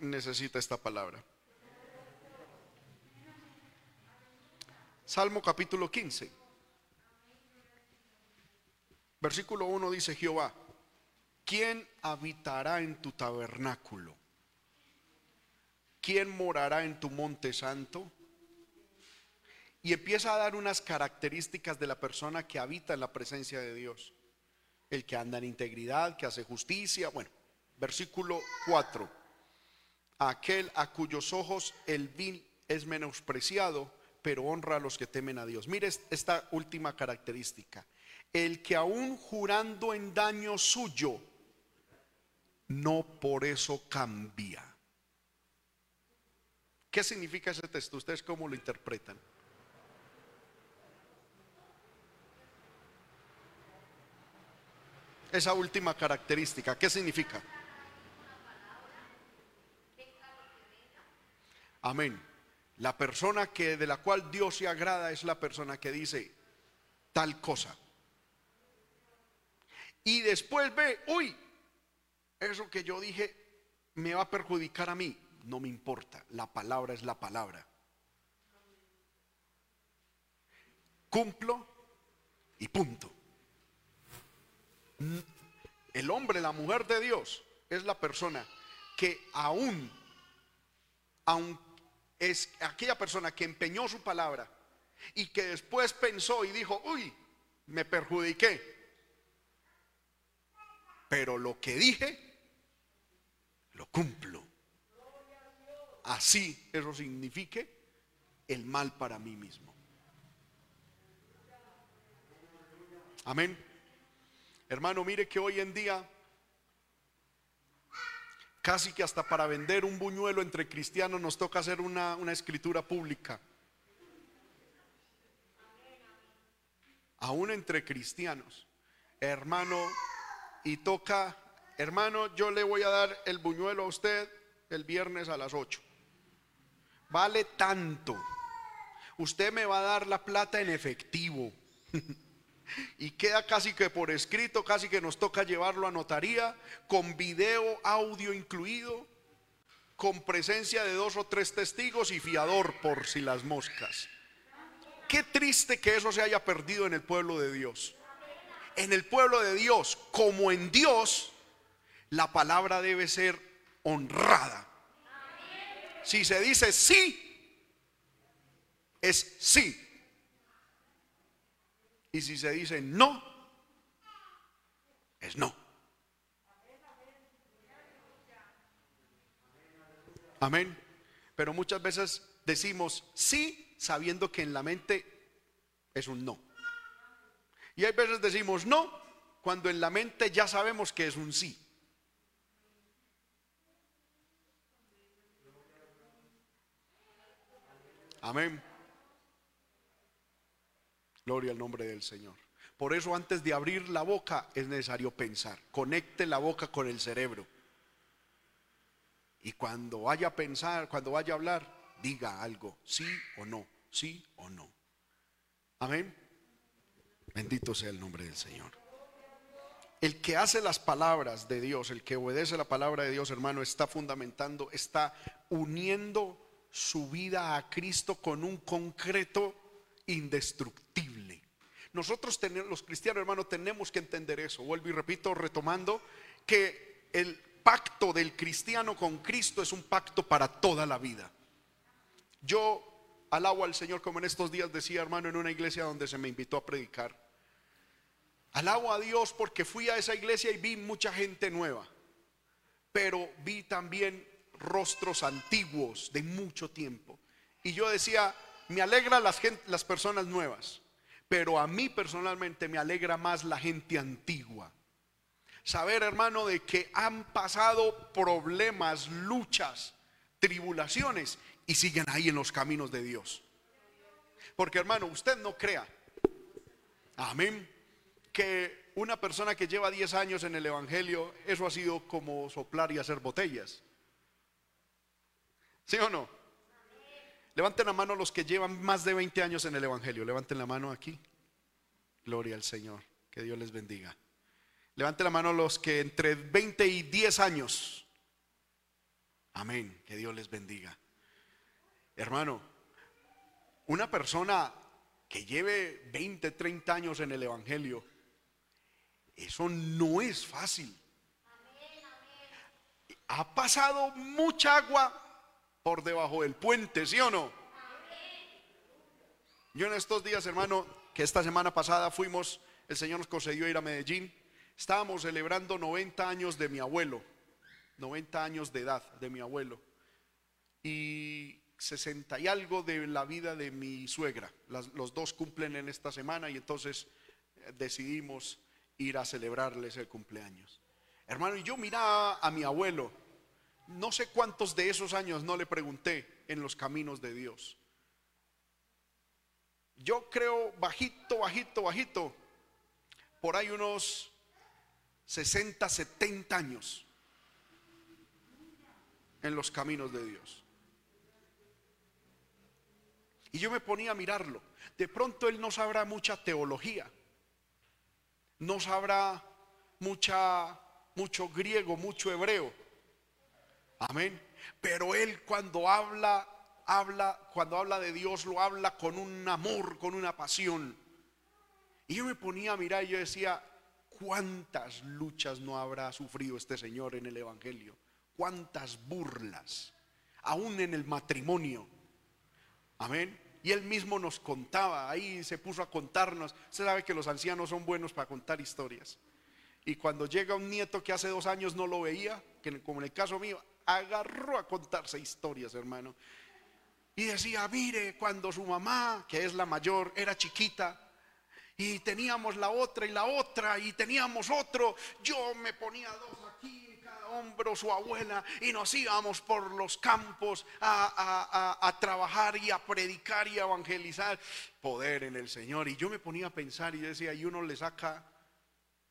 necesita esta palabra? Salmo capítulo 15. Versículo 1 dice Jehová, ¿quién habitará en tu tabernáculo? ¿Quién morará en tu monte santo? Y empieza a dar unas características de la persona que habita en la presencia de Dios. El que anda en integridad, que hace justicia. Bueno, versículo 4. Aquel a cuyos ojos el vil es menospreciado, pero honra a los que temen a Dios. Mire esta última característica. El que aún jurando en daño suyo, no por eso cambia. ¿Qué significa ese texto? ¿Ustedes cómo lo interpretan? Esa última característica, ¿qué significa? Amén. La persona que de la cual Dios se agrada es la persona que dice tal cosa. Y después ve, uy, eso que yo dije me va a perjudicar a mí. No me importa, la palabra es la palabra. Cumplo y punto. El hombre, la mujer de Dios, es la persona que aún, aún es aquella persona que empeñó su palabra y que después pensó y dijo, uy, me perjudiqué. Pero lo que dije, lo cumplo. Así eso signifique el mal para mí mismo. Amén. Hermano, mire que hoy en día Casi que hasta para vender un buñuelo entre cristianos nos toca hacer una, escritura pública. Aún entre cristianos. Hermano, y toca, hermano, yo le voy a dar el buñuelo a usted el viernes a las 8. Vale tanto. Usted me va a dar la plata en efectivo. y queda casi que por escrito, casi que nos toca llevarlo a notaría, con video, audio incluido, con presencia de dos o tres testigos y fiador por si las moscas. Qué triste que eso se haya perdido en el pueblo de Dios. En el pueblo de Dios, como en Dios, la palabra debe ser honrada. Si se dice sí, es sí. Y si se dice no, es no. Amén. Pero muchas veces decimos sí sabiendo que en la mente es un no. Y hay veces decimos no cuando en la mente ya sabemos que es un sí. Amén. Gloria al nombre del Señor. Por eso antes de abrir la boca es necesario pensar. Conecte la boca con el cerebro. Y cuando vaya a pensar, cuando vaya a hablar, diga algo, sí o no, sí o no. Amén. Bendito sea el nombre del Señor. El que hace las palabras de Dios, el que obedece la palabra de Dios, hermano, está fundamentando, está uniendo su vida a Cristo con un concreto indestructible. Nosotros los cristianos, hermanos, tenemos que entender eso. Vuelvo y repito, retomando, que el pacto del cristiano con Cristo es un pacto para toda la vida. Yo alabo al Señor como en estos días decía, hermano, en una iglesia donde se me invitó a predicar. Alabo a Dios porque fui a esa iglesia y vi mucha gente nueva, pero vi también rostros antiguos de mucho tiempo. Y yo decía, me alegra las, las personas nuevas, pero a mí personalmente me alegra más la gente antigua. Saber, hermano, de que han pasado problemas, luchas, tribulaciones y siguen ahí en los caminos de Dios. Porque, hermano, usted no crea, amén, que una persona que lleva 10 años en el Evangelio, eso ha sido como soplar y hacer botellas. ¿Sí o no? Levanten la mano los que llevan más de 20 años en el Evangelio. Levanten la mano aquí. Gloria al Señor. Que Dios les bendiga. Levanten la mano los que entre 20 y 10 años Amén. Que Dios les bendiga. Hermano, una persona que lleve 20, 30 años en el Evangelio, eso no es fácil. Ha pasado mucha agua por debajo del puente, ¿sí o no? Yo en estos días, hermano, que esta semana pasada fuimos, el Señor nos concedió ir a Medellín, estábamos celebrando 90 años de mi abuelo, 90 años de edad de mi abuelo. Y 60 y algo de la vida de mi suegra. los dos cumplen en esta semana y entonces eh, decidimos ir a celebrarles el cumpleaños. Hermano, y yo miraba a mi abuelo, no sé cuántos de esos años no le pregunté en los caminos de Dios. Yo creo bajito, bajito, bajito, por ahí unos 60, 70 años en los caminos de Dios. Y yo me ponía a mirarlo. De pronto él no sabrá mucha teología, no sabrá mucha, mucho griego, mucho hebreo. Amén. Pero él cuando habla, habla, cuando habla de Dios, lo habla con un amor, con una pasión. Y yo me ponía a mirar y yo decía, ¿cuántas luchas no habrá sufrido este Señor en el Evangelio? ¿Cuántas burlas? Aún en el matrimonio. Amén. Y él mismo nos contaba, ahí se puso a contarnos. Usted sabe que los ancianos son buenos para contar historias. Y cuando llega un nieto que hace dos años no lo veía, que como en el caso mío, agarró a contarse historias, hermano. Y decía, mire, cuando su mamá, que es la mayor, era chiquita, y teníamos la otra y la otra, y teníamos otro, yo me ponía dos hombro su abuela y nos íbamos por los campos a, trabajar y a predicar y a evangelizar. Poder en el Señor. Y yo me ponía a pensar y decía, y uno le saca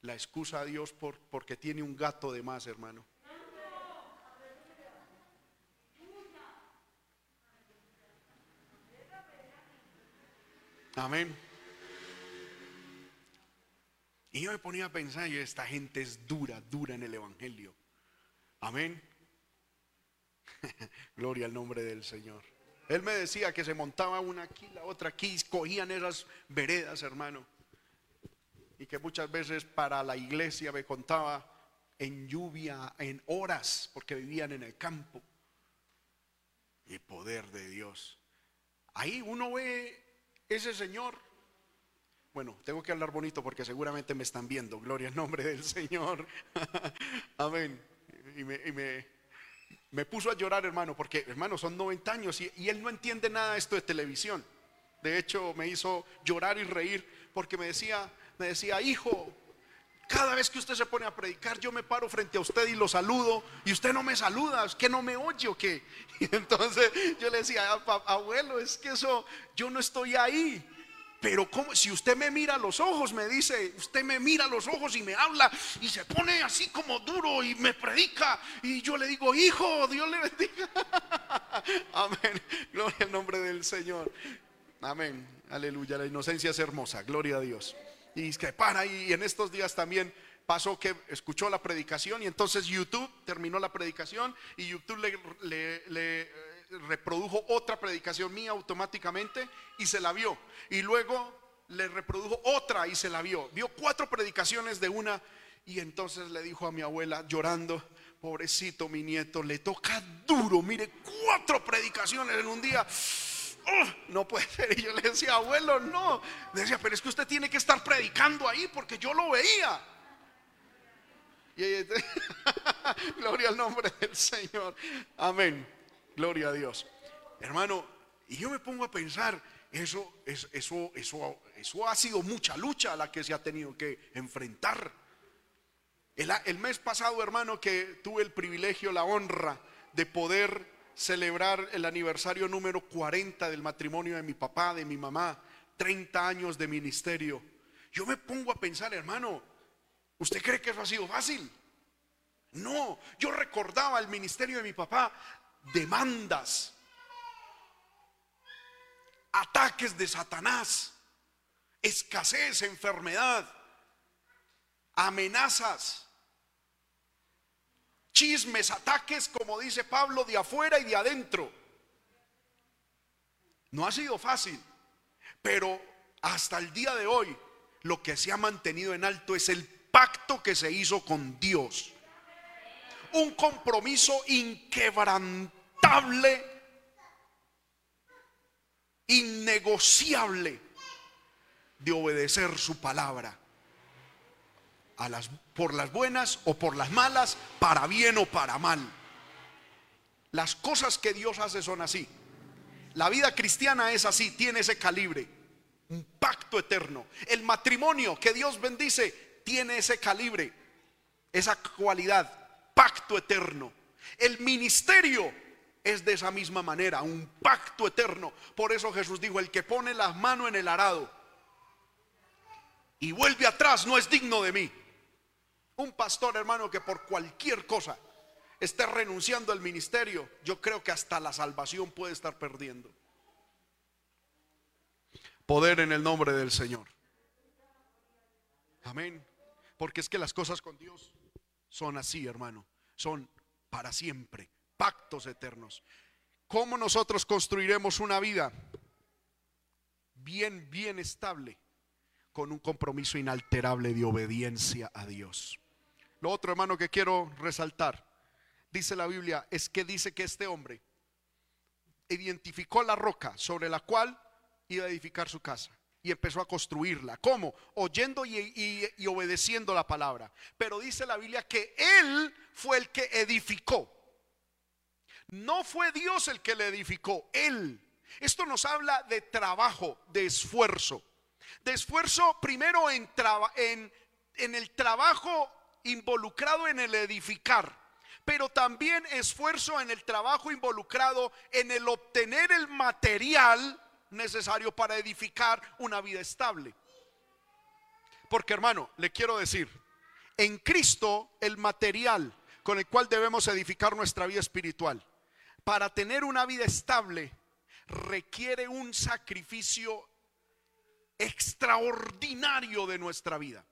la excusa a Dios por, porque tiene un gato de más, hermano. Amén. Y yo me ponía a pensar, y esta gente es dura, dura en el Evangelio. Amén. Gloria al nombre del Señor. Él me decía que se montaba una aquí, la otra aquí, cogían esas veredas, hermano. Y que muchas veces para la iglesia me contaba en lluvia, en horas, porque vivían en el campo. Y poder de Dios. Ahí uno ve ese Señor. Bueno, tengo que hablar bonito porque seguramente me están viendo. Gloria al nombre del Señor. Amén y me, me, puso a llorar, hermano, porque, hermano, son 90 años y, él no entiende nada de esto de televisión. De hecho, me hizo llorar y reír porque me decía, me decía, hijo, cada vez que usted se pone a predicar, yo me paro frente a usted y lo saludo y usted no me saluda, es que no me oye o qué. Y entonces yo le decía, abuelo, es que eso, yo no estoy ahí. Pero como si usted me mira los ojos, me dice, usted me mira a los ojos y me habla y se pone así como duro y me predica y yo le digo, hijo, Dios le bendiga. Amén. Gloria al nombre del Señor. Amén. Aleluya. La inocencia es hermosa. Gloria a Dios. Y que para y en estos días también pasó que escuchó la predicación y entonces YouTube terminó la predicación y YouTube le, le reprodujo otra predicación mía automáticamente y se la vio. Y luego le reprodujo otra y se la vio. Vio cuatro predicaciones de una y entonces le dijo a mi abuela llorando, pobrecito mi nieto, le toca duro, mire, cuatro predicaciones en un día. No puede ser. Y yo le decía, abuelo, no. Le decía, pero es que usted tiene que estar predicando ahí porque yo lo veía. Gloria al nombre del Señor. Amén. Gloria a Dios. Hermano, y yo me pongo a pensar, eso, eso, eso, eso ha sido mucha lucha a la que se ha tenido que enfrentar. El mes pasado, hermano, que tuve el privilegio, la honra de poder celebrar el aniversario número 40 del matrimonio de mi papá, de mi mamá, 30 años de ministerio. Yo me pongo a pensar, hermano, ¿usted cree que eso ha sido fácil? No, yo recordaba el ministerio de mi papá demandas, ataques de Satanás, escasez, enfermedad, amenazas, chismes, ataques, como dice Pablo, de afuera y de adentro. No ha sido fácil, pero hasta el día de hoy lo que se ha mantenido en alto es el pacto que se hizo con Dios. Un compromiso inquebrantable, innegociable de obedecer su palabra. A las, por las buenas o por las malas, para bien o para mal. Las cosas que Dios hace son así. La vida cristiana es así, tiene ese calibre, un pacto eterno. El matrimonio que Dios bendice tiene ese calibre, esa cualidad, pacto eterno. El ministerio es de esa misma manera, un pacto eterno. Por eso Jesús dijo, el que pone las manos en el arado y vuelve atrás no es digno de mí. Un pastor hermano que por cualquier cosa esté renunciando al ministerio, yo creo que hasta la salvación puede estar perdiendo. Poder en el nombre del Señor. Amén. Porque es que las cosas con Dios son así, hermano. Son para siempre, pactos eternos. ¿Cómo nosotros construiremos una vida bien, bien estable con un compromiso inalterable de obediencia a Dios? Lo otro, hermano, que quiero resaltar dice la Biblia, es que dice que este hombre identificó la roca sobre la cual iba a edificar su casa y empezó a construirla. ¿Cómo? Oyendo y, obedeciendo la palabra. Pero dice la Biblia que él fue el que edificó. No fue Dios el que le edificó, él. Esto nos habla de trabajo, de esfuerzo. De esfuerzo primero en, en, en el trabajo involucrado en el edificar pero también esfuerzo en el trabajo involucrado en el obtener el material necesario para edificar una vida estable. Porque hermano, le quiero decir, en Cristo el material con el cual debemos edificar nuestra vida espiritual, para tener una vida estable, requiere un sacrificio extraordinario de nuestra vida.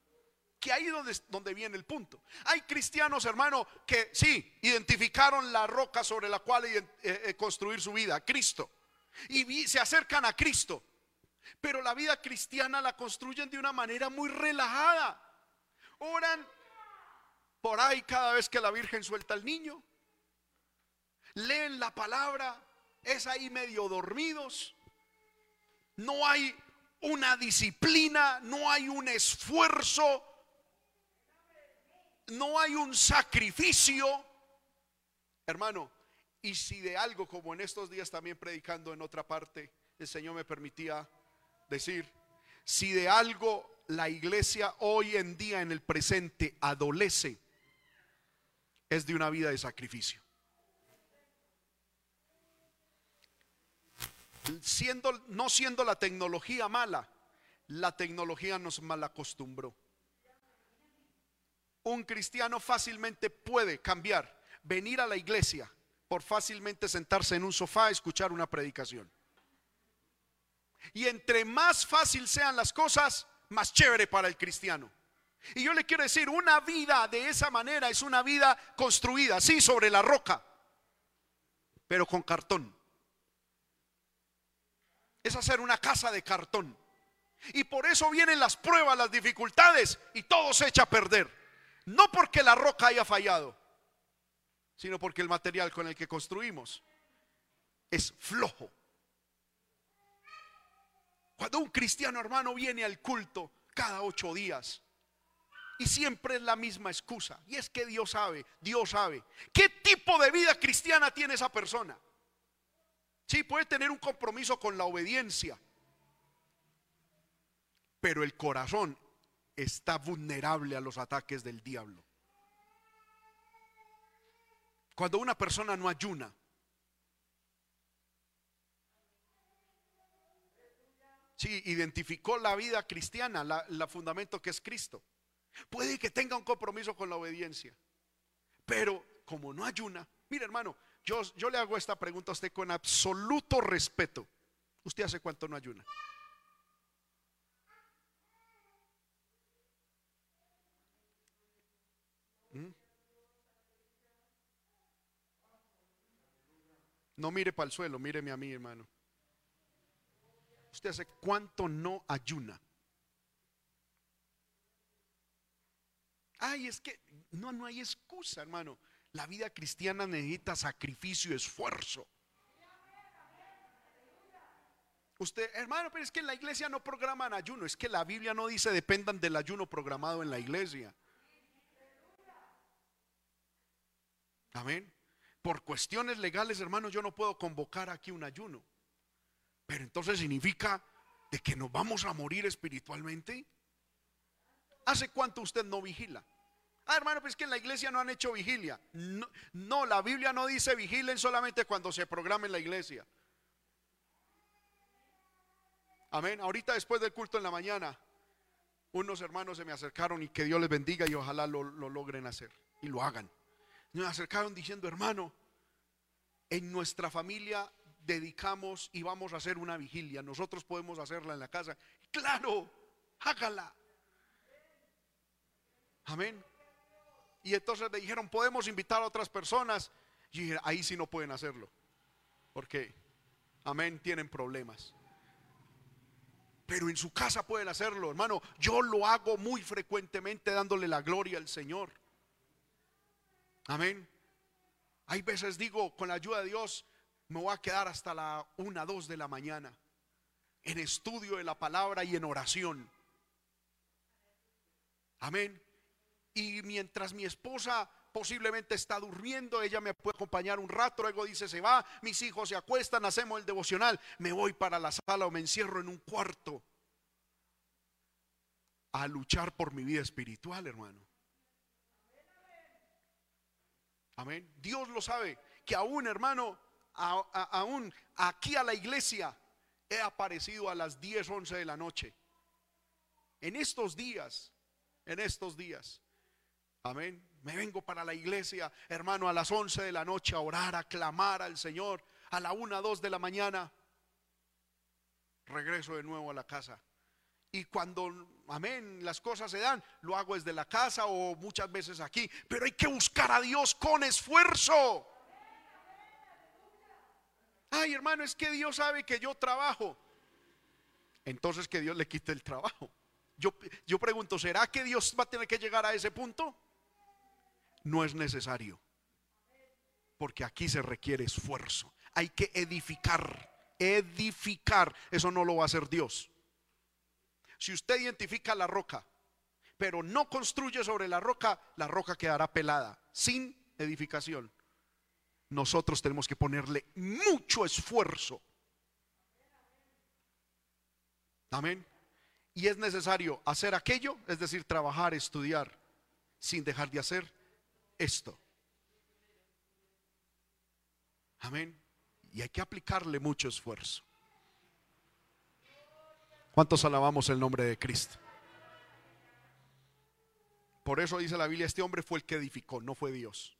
Que ahí donde, donde viene el punto. Hay cristianos, hermano, que sí, identificaron la roca sobre la cual eh, eh, construir su vida, Cristo. Y se acercan a Cristo. Pero la vida cristiana la construyen de una manera muy relajada. Oran por ahí cada vez que la Virgen suelta al niño. Leen la palabra, es ahí medio dormidos. No hay una disciplina, no hay un esfuerzo no hay un sacrificio. Hermano, y si de algo como en estos días también predicando en otra parte, el Señor me permitía decir, si de algo la iglesia hoy en día en el presente adolece, es de una vida de sacrificio. No siendo la tecnología mala, la tecnología nos malacostumbró un cristiano fácilmente puede cambiar, venir a la iglesia por fácilmente sentarse en un sofá a escuchar una predicación. Y entre más fácil sean las cosas, más chévere para el cristiano. Y yo le quiero decir, una vida de esa manera es una vida construida, sí, sobre la roca, pero con cartón. Es hacer una casa de cartón. Y por eso vienen las pruebas, las dificultades, y todo se echa a perder. No porque la roca haya fallado, sino porque el material con el que construimos es flojo. Cuando un cristiano hermano viene al culto cada ocho días y siempre es la misma excusa, y es que Dios sabe, Dios sabe, ¿qué tipo de vida cristiana tiene esa persona? Sí, puede tener un compromiso con la obediencia, pero el corazón está vulnerable a los ataques del diablo. Cuando una persona no ayuna, sí, identificó la vida cristiana, la, fundamento que es Cristo. Puede que tenga un compromiso con la obediencia, pero como no ayuna, mire hermano, yo, yo le hago esta pregunta a usted con absoluto respeto. ¿Usted hace cuánto no ayuna? No mire para el suelo, míreme a mí, hermano. ¿Usted hace cuánto no ayuna? Ay, es que no, no hay excusa, hermano. La vida cristiana necesita sacrificio, esfuerzo. Usted, hermano, pero es que en la iglesia no programan ayuno. Es que la Biblia no dice dependan del ayuno programado en la iglesia. Amén. Por cuestiones legales, hermano, yo no puedo convocar aquí un ayuno. Pero entonces significa de que nos vamos a morir espiritualmente. ¿Hace cuánto usted no vigila? Ah, hermano, pues que en la iglesia no han hecho vigilia. No, no, la Biblia no dice vigilen solamente cuando se programa en la iglesia. Amén. Ahorita después del culto en la mañana, unos hermanos se me acercaron y que Dios les bendiga y ojalá lo, lo logren hacer y lo hagan. Me acercaron diciendo, hermano, en nuestra familia dedicamos y vamos a hacer una vigilia. Nosotros podemos hacerla en la casa. Claro, hágala. Amén. Y entonces me dijeron, podemos invitar a otras personas. Y dije, ahí sí no pueden hacerlo. Porque, amén, tienen problemas. Pero en su casa pueden hacerlo, hermano. Yo lo hago muy frecuentemente dándole la gloria al Señor. Amén. Hay veces digo, con la ayuda de Dios, me voy a quedar hasta la una, dos de la mañana en estudio de la palabra y en oración. Amén. Y mientras mi esposa posiblemente está durmiendo, ella me puede acompañar un rato, luego dice se va, mis hijos se acuestan, hacemos el devocional, me voy para la sala o me encierro en un cuarto a luchar por mi vida espiritual, hermano. Amén. Dios lo sabe, que aún, hermano, aún aquí a la iglesia he aparecido a las 10, 11 de la noche. En estos días, en estos días. Amén. Me vengo para la iglesia, hermano, a las 11 de la noche a orar, a clamar al Señor. A la 1, 2 de la mañana, regreso de nuevo a la casa. Y cuando, amén, las cosas se dan, lo hago desde la casa o muchas veces aquí. Pero hay que buscar a Dios con esfuerzo. Ay, hermano, es que Dios sabe que yo trabajo. Entonces que Dios le quite el trabajo. Yo, yo pregunto, ¿será que Dios va a tener que llegar a ese punto? no es necesario. Porque aquí se requiere esfuerzo. Hay que edificar. Edificar. Eso no lo va a hacer Dios. Si usted identifica la roca, pero no construye sobre la roca, la roca quedará pelada, sin edificación. Nosotros tenemos que ponerle mucho esfuerzo. Amén. Y es necesario hacer aquello, es decir, trabajar, estudiar, sin dejar de hacer esto. Amén. Y hay que aplicarle mucho esfuerzo. ¿Cuántos alabamos el nombre de Cristo? Por eso dice la Biblia, este hombre fue el que edificó, no fue Dios.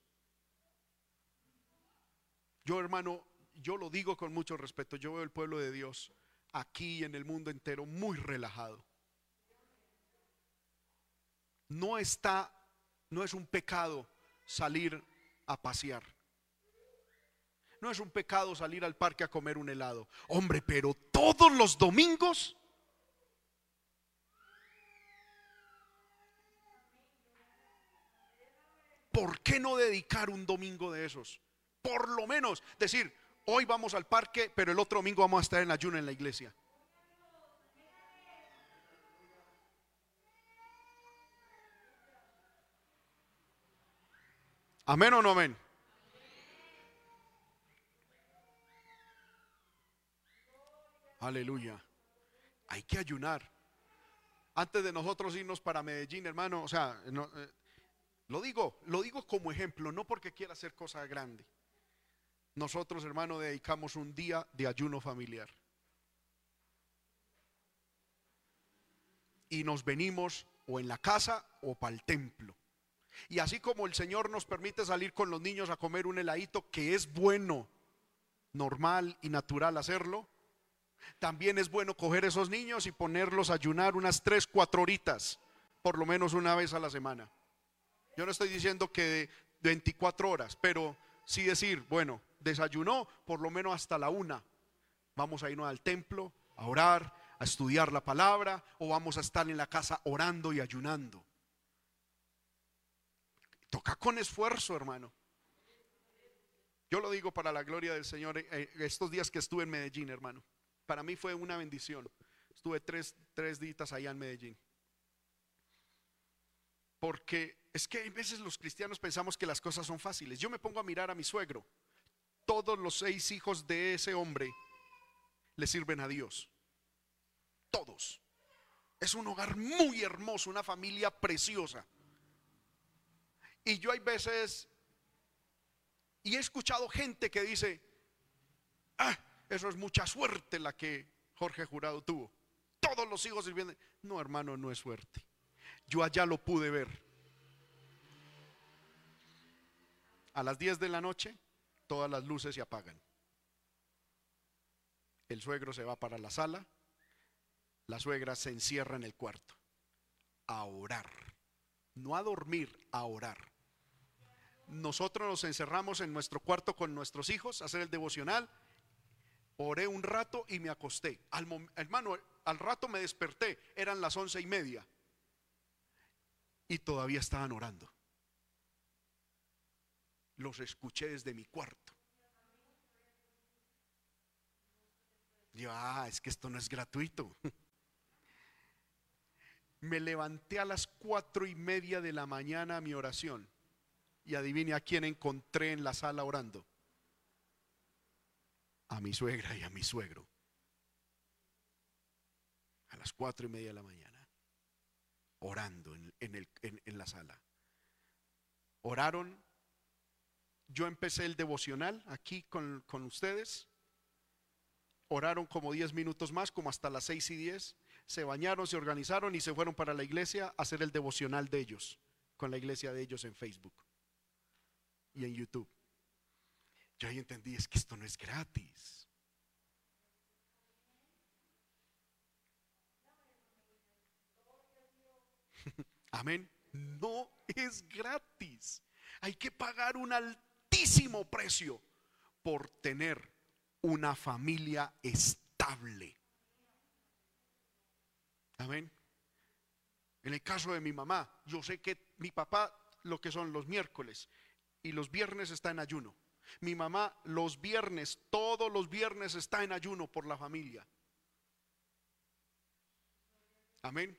Yo hermano, yo lo digo con mucho respeto, yo veo el pueblo de Dios aquí en el mundo entero muy relajado. No está, no es un pecado salir a pasear. No es un pecado salir al parque a comer un helado. Hombre, pero todos los domingos. ¿Por qué no dedicar un domingo de esos? Por lo menos decir, hoy vamos al parque, pero el otro domingo vamos a estar en ayuno en la iglesia. Amén o no amén. Aleluya. Hay que ayunar. Antes de nosotros irnos para Medellín, hermano, o sea, eh, lo digo, lo digo como ejemplo, no porque quiera hacer cosa grande. Nosotros, hermano, dedicamos un día de ayuno familiar. Y nos venimos o en la casa o para el templo. Y así como el Señor nos permite salir con los niños a comer un heladito, que es bueno, normal y natural hacerlo, también es bueno coger esos niños y ponerlos a ayunar unas 3, 4 horitas, por lo menos una vez a la semana. Yo no estoy diciendo que de 24 horas, pero sí decir, bueno, desayunó por lo menos hasta la una. Vamos a irnos al templo a orar, a estudiar la palabra o vamos a estar en la casa orando y ayunando. Toca con esfuerzo, hermano. Yo lo digo para la gloria del Señor. Eh, eh, estos días que estuve en Medellín, hermano, para mí fue una bendición. Estuve tres, tres días allá en Medellín. Porque es que a veces los cristianos pensamos que las cosas son fáciles. Yo me pongo a mirar a mi suegro. Todos los seis hijos de ese hombre le sirven a Dios. Todos. Es un hogar muy hermoso, una familia preciosa. Y yo hay veces, y he escuchado gente que dice, ah, eso es mucha suerte la que Jorge Jurado tuvo. Todos los hijos sirviendo. No, hermano, no es suerte. Yo allá lo pude ver. A las 10 de la noche, todas las luces se apagan. El suegro se va para la sala, la suegra se encierra en el cuarto a orar, no a dormir, a orar nosotros nos encerramos en nuestro cuarto con nuestros hijos a hacer el devocional. Oré un rato y me acosté. Al, hermano, al rato me desperté, eran las once y media. Y todavía estaban orando. Los escuché desde mi cuarto. Yo, ah, es que esto no es gratuito. Me levanté a las cuatro y media de la mañana a mi oración y adivine a quién encontré en la sala orando. A mi suegra y a mi suegro. A las cuatro y media de la mañana. Orando en, en la sala. Oraron. Yo empecé el devocional aquí con, con ustedes. Oraron como diez minutos más, como hasta las seis y diez. Se bañaron, se organizaron y se fueron para la iglesia a hacer el devocional de ellos, con la iglesia de ellos en Facebook y en YouTube. Yo ahí entendí, es que esto no es gratis. Amén. No es gratis. Hay que pagar un precio por tener una familia estable. Amén. En el caso de mi mamá, yo sé que mi papá, lo que son los miércoles, y los viernes está en ayuno. Mi mamá los viernes, todos los viernes está en ayuno por la familia. Amén.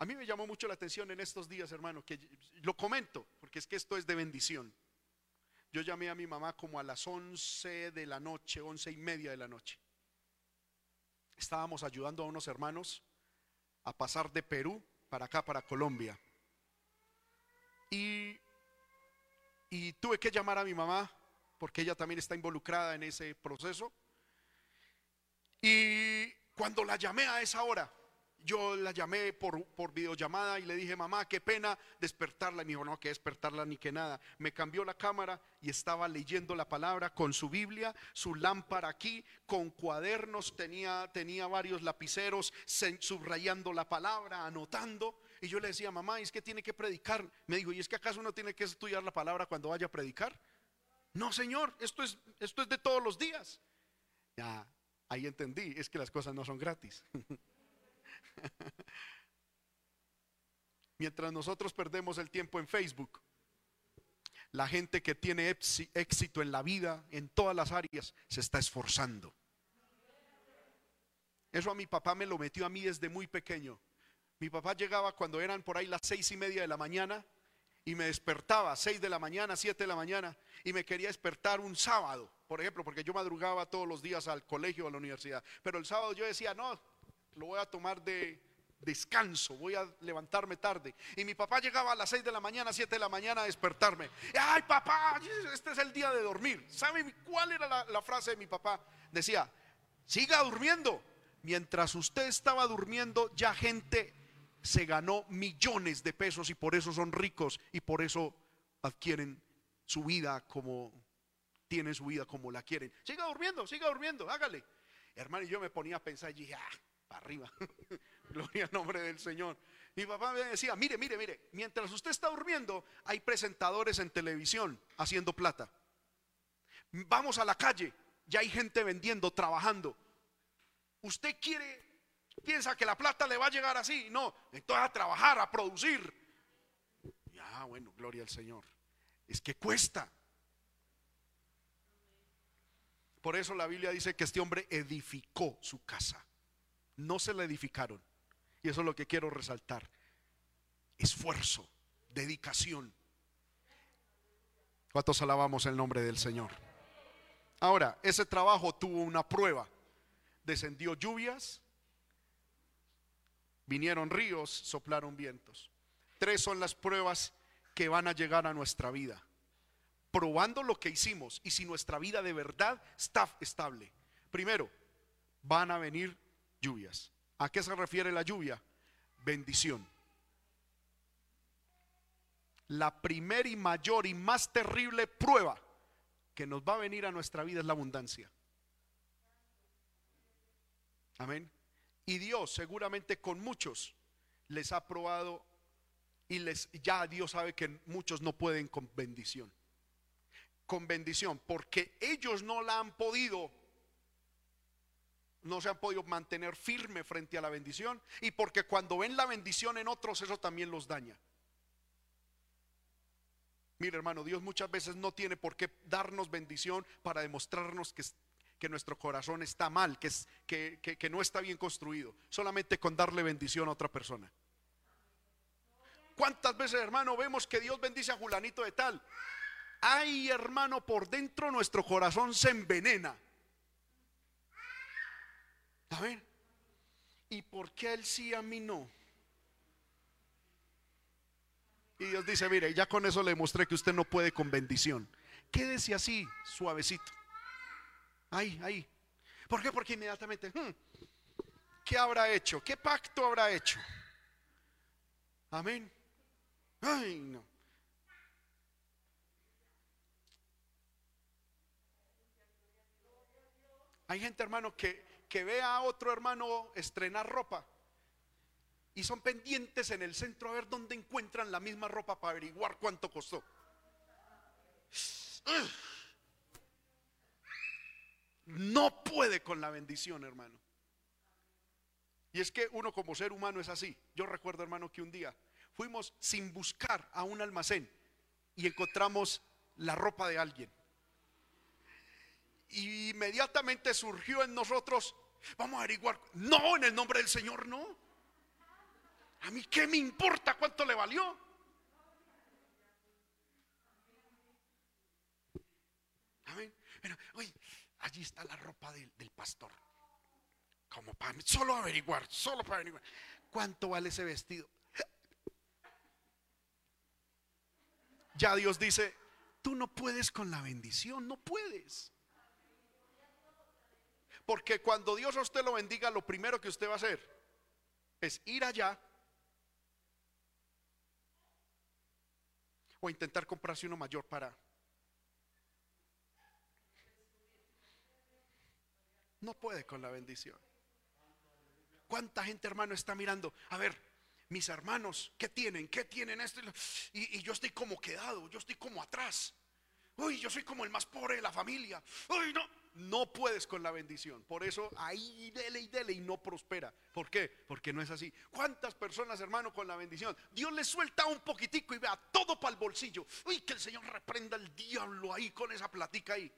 A mí me llamó mucho la atención en estos días, hermano, que lo comento, porque es que esto es de bendición. Yo llamé a mi mamá como a las once de la noche, once y media de la noche. Estábamos ayudando a unos hermanos a pasar de Perú para acá, para Colombia. Y tuve que llamar a mi mamá porque ella también está involucrada en ese proceso. Y cuando la llamé a esa hora, yo la llamé por, por videollamada y le dije, mamá, qué pena despertarla. Y me dijo, no, que despertarla ni que nada. Me cambió la cámara y estaba leyendo la palabra con su Biblia, su lámpara aquí, con cuadernos, tenía, tenía varios lapiceros subrayando la palabra, anotando. Y yo le decía, mamá, es que tiene que predicar. Me dijo, ¿y es que acaso uno tiene que estudiar la palabra cuando vaya a predicar? No, Señor, esto es, esto es de todos los días. Ya, ahí entendí, es que las cosas no son gratis. Mientras nosotros perdemos el tiempo en Facebook, la gente que tiene éxito en la vida, en todas las áreas, se está esforzando. Eso a mi papá me lo metió a mí desde muy pequeño. Mi papá llegaba cuando eran por ahí las seis y media de la mañana y me despertaba, seis de la mañana, siete de la mañana, y me quería despertar un sábado, por ejemplo, porque yo madrugaba todos los días al colegio o a la universidad. Pero el sábado yo decía, no, lo voy a tomar de descanso, voy a levantarme tarde. Y mi papá llegaba a las seis de la mañana, siete de la mañana a despertarme. Ay, papá, este es el día de dormir. ¿Sabe cuál era la, la frase de mi papá? Decía, siga durmiendo. Mientras usted estaba durmiendo, ya gente se ganó millones de pesos y por eso son ricos y por eso adquieren su vida como tienen su vida como la quieren. Siga durmiendo, siga durmiendo, hágale. Hermano, y yo me ponía a pensar y dije, ah, para arriba. Gloria al nombre del Señor. Mi papá me decía, mire, mire, mire, mientras usted está durmiendo, hay presentadores en televisión haciendo plata. Vamos a la calle, ya hay gente vendiendo, trabajando. Usted quiere, piensa que la plata le va a llegar así. No, entonces a trabajar, a producir. Ya, bueno, gloria al Señor. Es que cuesta. Por eso la Biblia dice que este hombre edificó su casa. No se la edificaron. Y eso es lo que quiero resaltar. Esfuerzo, dedicación. ¿Cuántos alabamos el nombre del Señor? Ahora, ese trabajo tuvo una prueba. Descendió lluvias, vinieron ríos, soplaron vientos. Tres son las pruebas que van a llegar a nuestra vida. Probando lo que hicimos y si nuestra vida de verdad está estable. Primero, van a venir lluvias. ¿A qué se refiere la lluvia? Bendición. La primera y mayor y más terrible prueba que nos va a venir a nuestra vida es la abundancia. Amén. Y Dios seguramente con muchos les ha probado y les ya Dios sabe que muchos no pueden con bendición. Con bendición, porque ellos no la han podido no se han podido mantener firme frente a la bendición y porque cuando ven la bendición en otros eso también los daña. Mire hermano, Dios muchas veces no tiene por qué darnos bendición para demostrarnos que, que nuestro corazón está mal, que, es, que, que no está bien construido, solamente con darle bendición a otra persona. ¿Cuántas veces hermano vemos que Dios bendice a Julanito de tal? Ay hermano, por dentro nuestro corazón se envenena a ver, ¿y por qué él sí a mí no? Y Dios dice, mire, ya con eso le mostré que usted no puede con bendición. Quédese así, suavecito. Ahí, ahí. ¿Por qué? Porque inmediatamente, hmm, ¿qué habrá hecho? ¿Qué pacto habrá hecho? Amén. Ay, no. Hay gente, hermano, que que vea a otro hermano estrenar ropa y son pendientes en el centro a ver dónde encuentran la misma ropa para averiguar cuánto costó. No puede con la bendición, hermano. Y es que uno como ser humano es así. Yo recuerdo, hermano, que un día fuimos sin buscar a un almacén y encontramos la ropa de alguien. Y inmediatamente surgió en nosotros, vamos a averiguar, no, en el nombre del Señor, no. A mí qué me importa cuánto le valió. Allí está la ropa del, del pastor. Como para solo averiguar, solo para averiguar. ¿Cuánto vale ese vestido? Ya Dios dice, tú no puedes con la bendición, no puedes. Porque cuando Dios a usted lo bendiga, lo primero que usted va a hacer es ir allá o intentar comprarse uno mayor para... No puede con la bendición. ¿Cuánta gente, hermano, está mirando? A ver, mis hermanos, ¿qué tienen? ¿Qué tienen esto? Y, y yo estoy como quedado, yo estoy como atrás. Uy, yo soy como el más pobre de la familia. Uy, no no puedes con la bendición. Por eso ahí dele y dele y no prospera. ¿Por qué? Porque no es así. ¿Cuántas personas, hermano, con la bendición? Dios le suelta un poquitico y vea todo para el bolsillo. Uy, que el Señor reprenda al diablo ahí con esa platica ahí.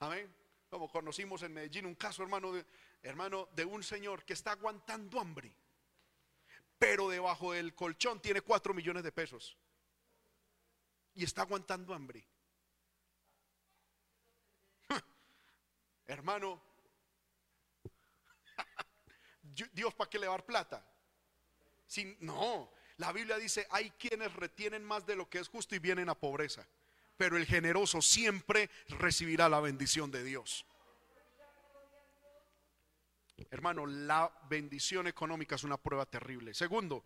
Amén. Como conocimos en Medellín un caso, hermano, de, hermano, de un señor que está aguantando hambre. Pero debajo del colchón tiene cuatro millones de pesos. Y está aguantando hambre. Hermano, Dios para qué le plata. Sin, no, la Biblia dice, hay quienes retienen más de lo que es justo y vienen a pobreza. Pero el generoso siempre recibirá la bendición de Dios. Hermano, la bendición económica es una prueba terrible. Segundo,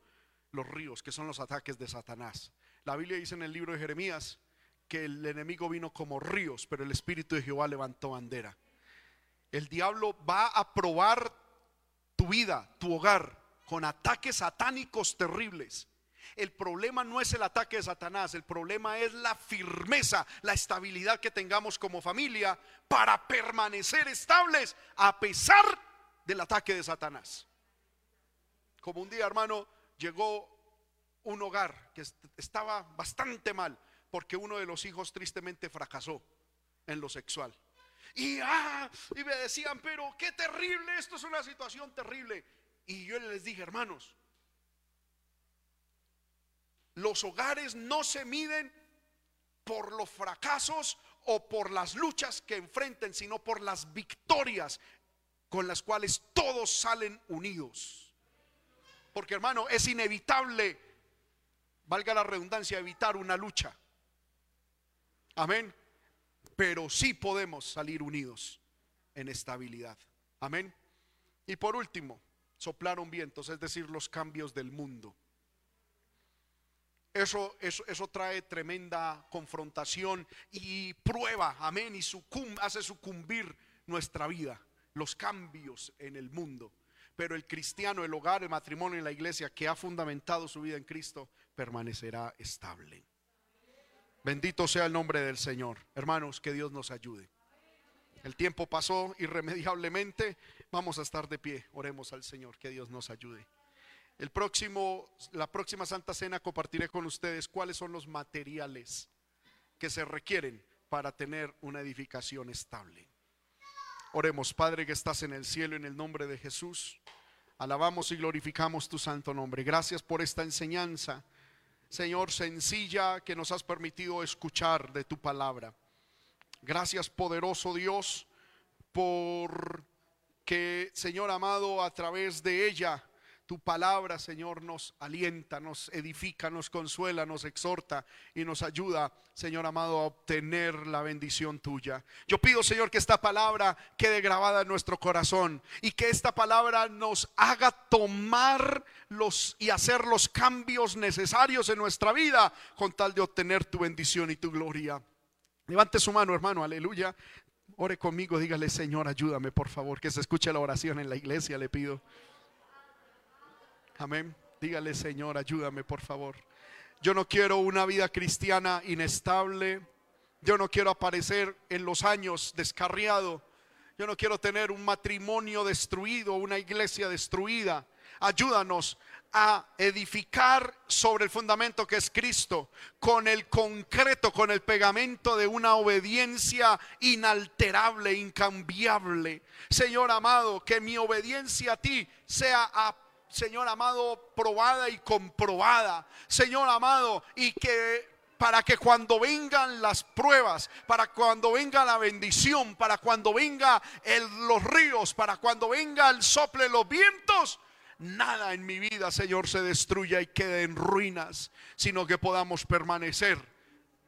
los ríos, que son los ataques de Satanás. La Biblia dice en el libro de Jeremías que el enemigo vino como ríos, pero el Espíritu de Jehová levantó bandera. El diablo va a probar tu vida, tu hogar, con ataques satánicos terribles. El problema no es el ataque de Satanás, el problema es la firmeza, la estabilidad que tengamos como familia para permanecer estables a pesar del ataque de Satanás. Como un día, hermano, llegó un hogar que estaba bastante mal porque uno de los hijos tristemente fracasó en lo sexual. Y, ah, y me decían, pero qué terrible, esto es una situación terrible. Y yo les dije, hermanos, los hogares no se miden por los fracasos o por las luchas que enfrenten, sino por las victorias con las cuales todos salen unidos. Porque hermano, es inevitable, valga la redundancia, evitar una lucha. Amén. Pero sí podemos salir unidos en estabilidad. Amén. Y por último, soplaron vientos, es decir, los cambios del mundo. Eso, eso, trae tremenda confrontación y prueba, amén, y hace sucumbir nuestra vida, los cambios en el mundo. Pero el cristiano, el hogar, el matrimonio y la iglesia que ha fundamentado su vida en Cristo permanecerá estable. Bendito sea el nombre del Señor. Hermanos, que Dios nos ayude. El tiempo pasó irremediablemente. Vamos a estar de pie. Oremos al Señor, que Dios nos ayude. El próximo, la próxima Santa Cena compartiré con ustedes cuáles son los materiales que se requieren para tener una edificación estable. Oremos, Padre que estás en el cielo, en el nombre de Jesús. Alabamos y glorificamos tu santo nombre. Gracias por esta enseñanza, Señor, sencilla que nos has permitido escuchar de tu palabra. Gracias, poderoso Dios, por que, Señor amado, a través de ella tu palabra, Señor, nos alienta, nos edifica, nos consuela, nos exhorta y nos ayuda, Señor amado, a obtener la bendición tuya. Yo pido, Señor, que esta palabra quede grabada en nuestro corazón y que esta palabra nos haga tomar los y hacer los cambios necesarios en nuestra vida con tal de obtener tu bendición y tu gloria. Levante su mano, hermano, aleluya. Ore conmigo, dígale, Señor, ayúdame, por favor, que se escuche la oración en la iglesia, le pido. Amén. Dígale, Señor, ayúdame, por favor. Yo no quiero una vida cristiana inestable. Yo no quiero aparecer en los años descarriado. Yo no quiero tener un matrimonio destruido, una iglesia destruida. Ayúdanos a edificar sobre el fundamento que es Cristo, con el concreto, con el pegamento de una obediencia inalterable, incambiable. Señor amado, que mi obediencia a ti sea a Señor amado, probada y comprobada. Señor amado, y que para que cuando vengan las pruebas, para cuando venga la bendición, para cuando venga los ríos, para cuando venga el sople los vientos, nada en mi vida, Señor, se destruya y quede en ruinas, sino que podamos permanecer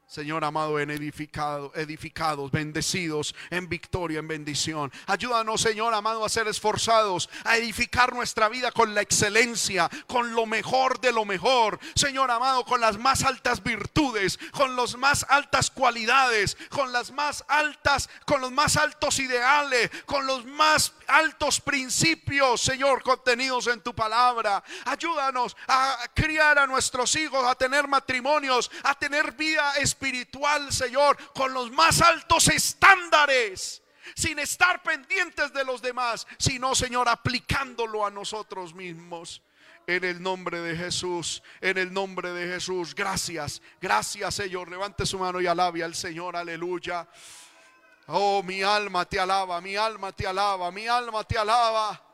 Señor amado, en edificado, edificados, bendecidos, en victoria, en bendición. Ayúdanos, Señor amado, a ser esforzados, a edificar nuestra vida con la excelencia, con lo mejor de lo mejor. Señor amado, con las más altas virtudes, con las más altas cualidades, con las más altas, con los más altos ideales, con los más altos principios, Señor, contenidos en tu palabra. Ayúdanos a criar a nuestros hijos, a tener matrimonios, a tener vida espiritual espiritual, Señor, con los más altos estándares, sin estar pendientes de los demás, sino, Señor, aplicándolo a nosotros mismos. En el nombre de Jesús, en el nombre de Jesús. Gracias, gracias, Señor. Levante su mano y alabe al Señor, aleluya. Oh, mi alma te alaba, mi alma te alaba, mi alma te alaba.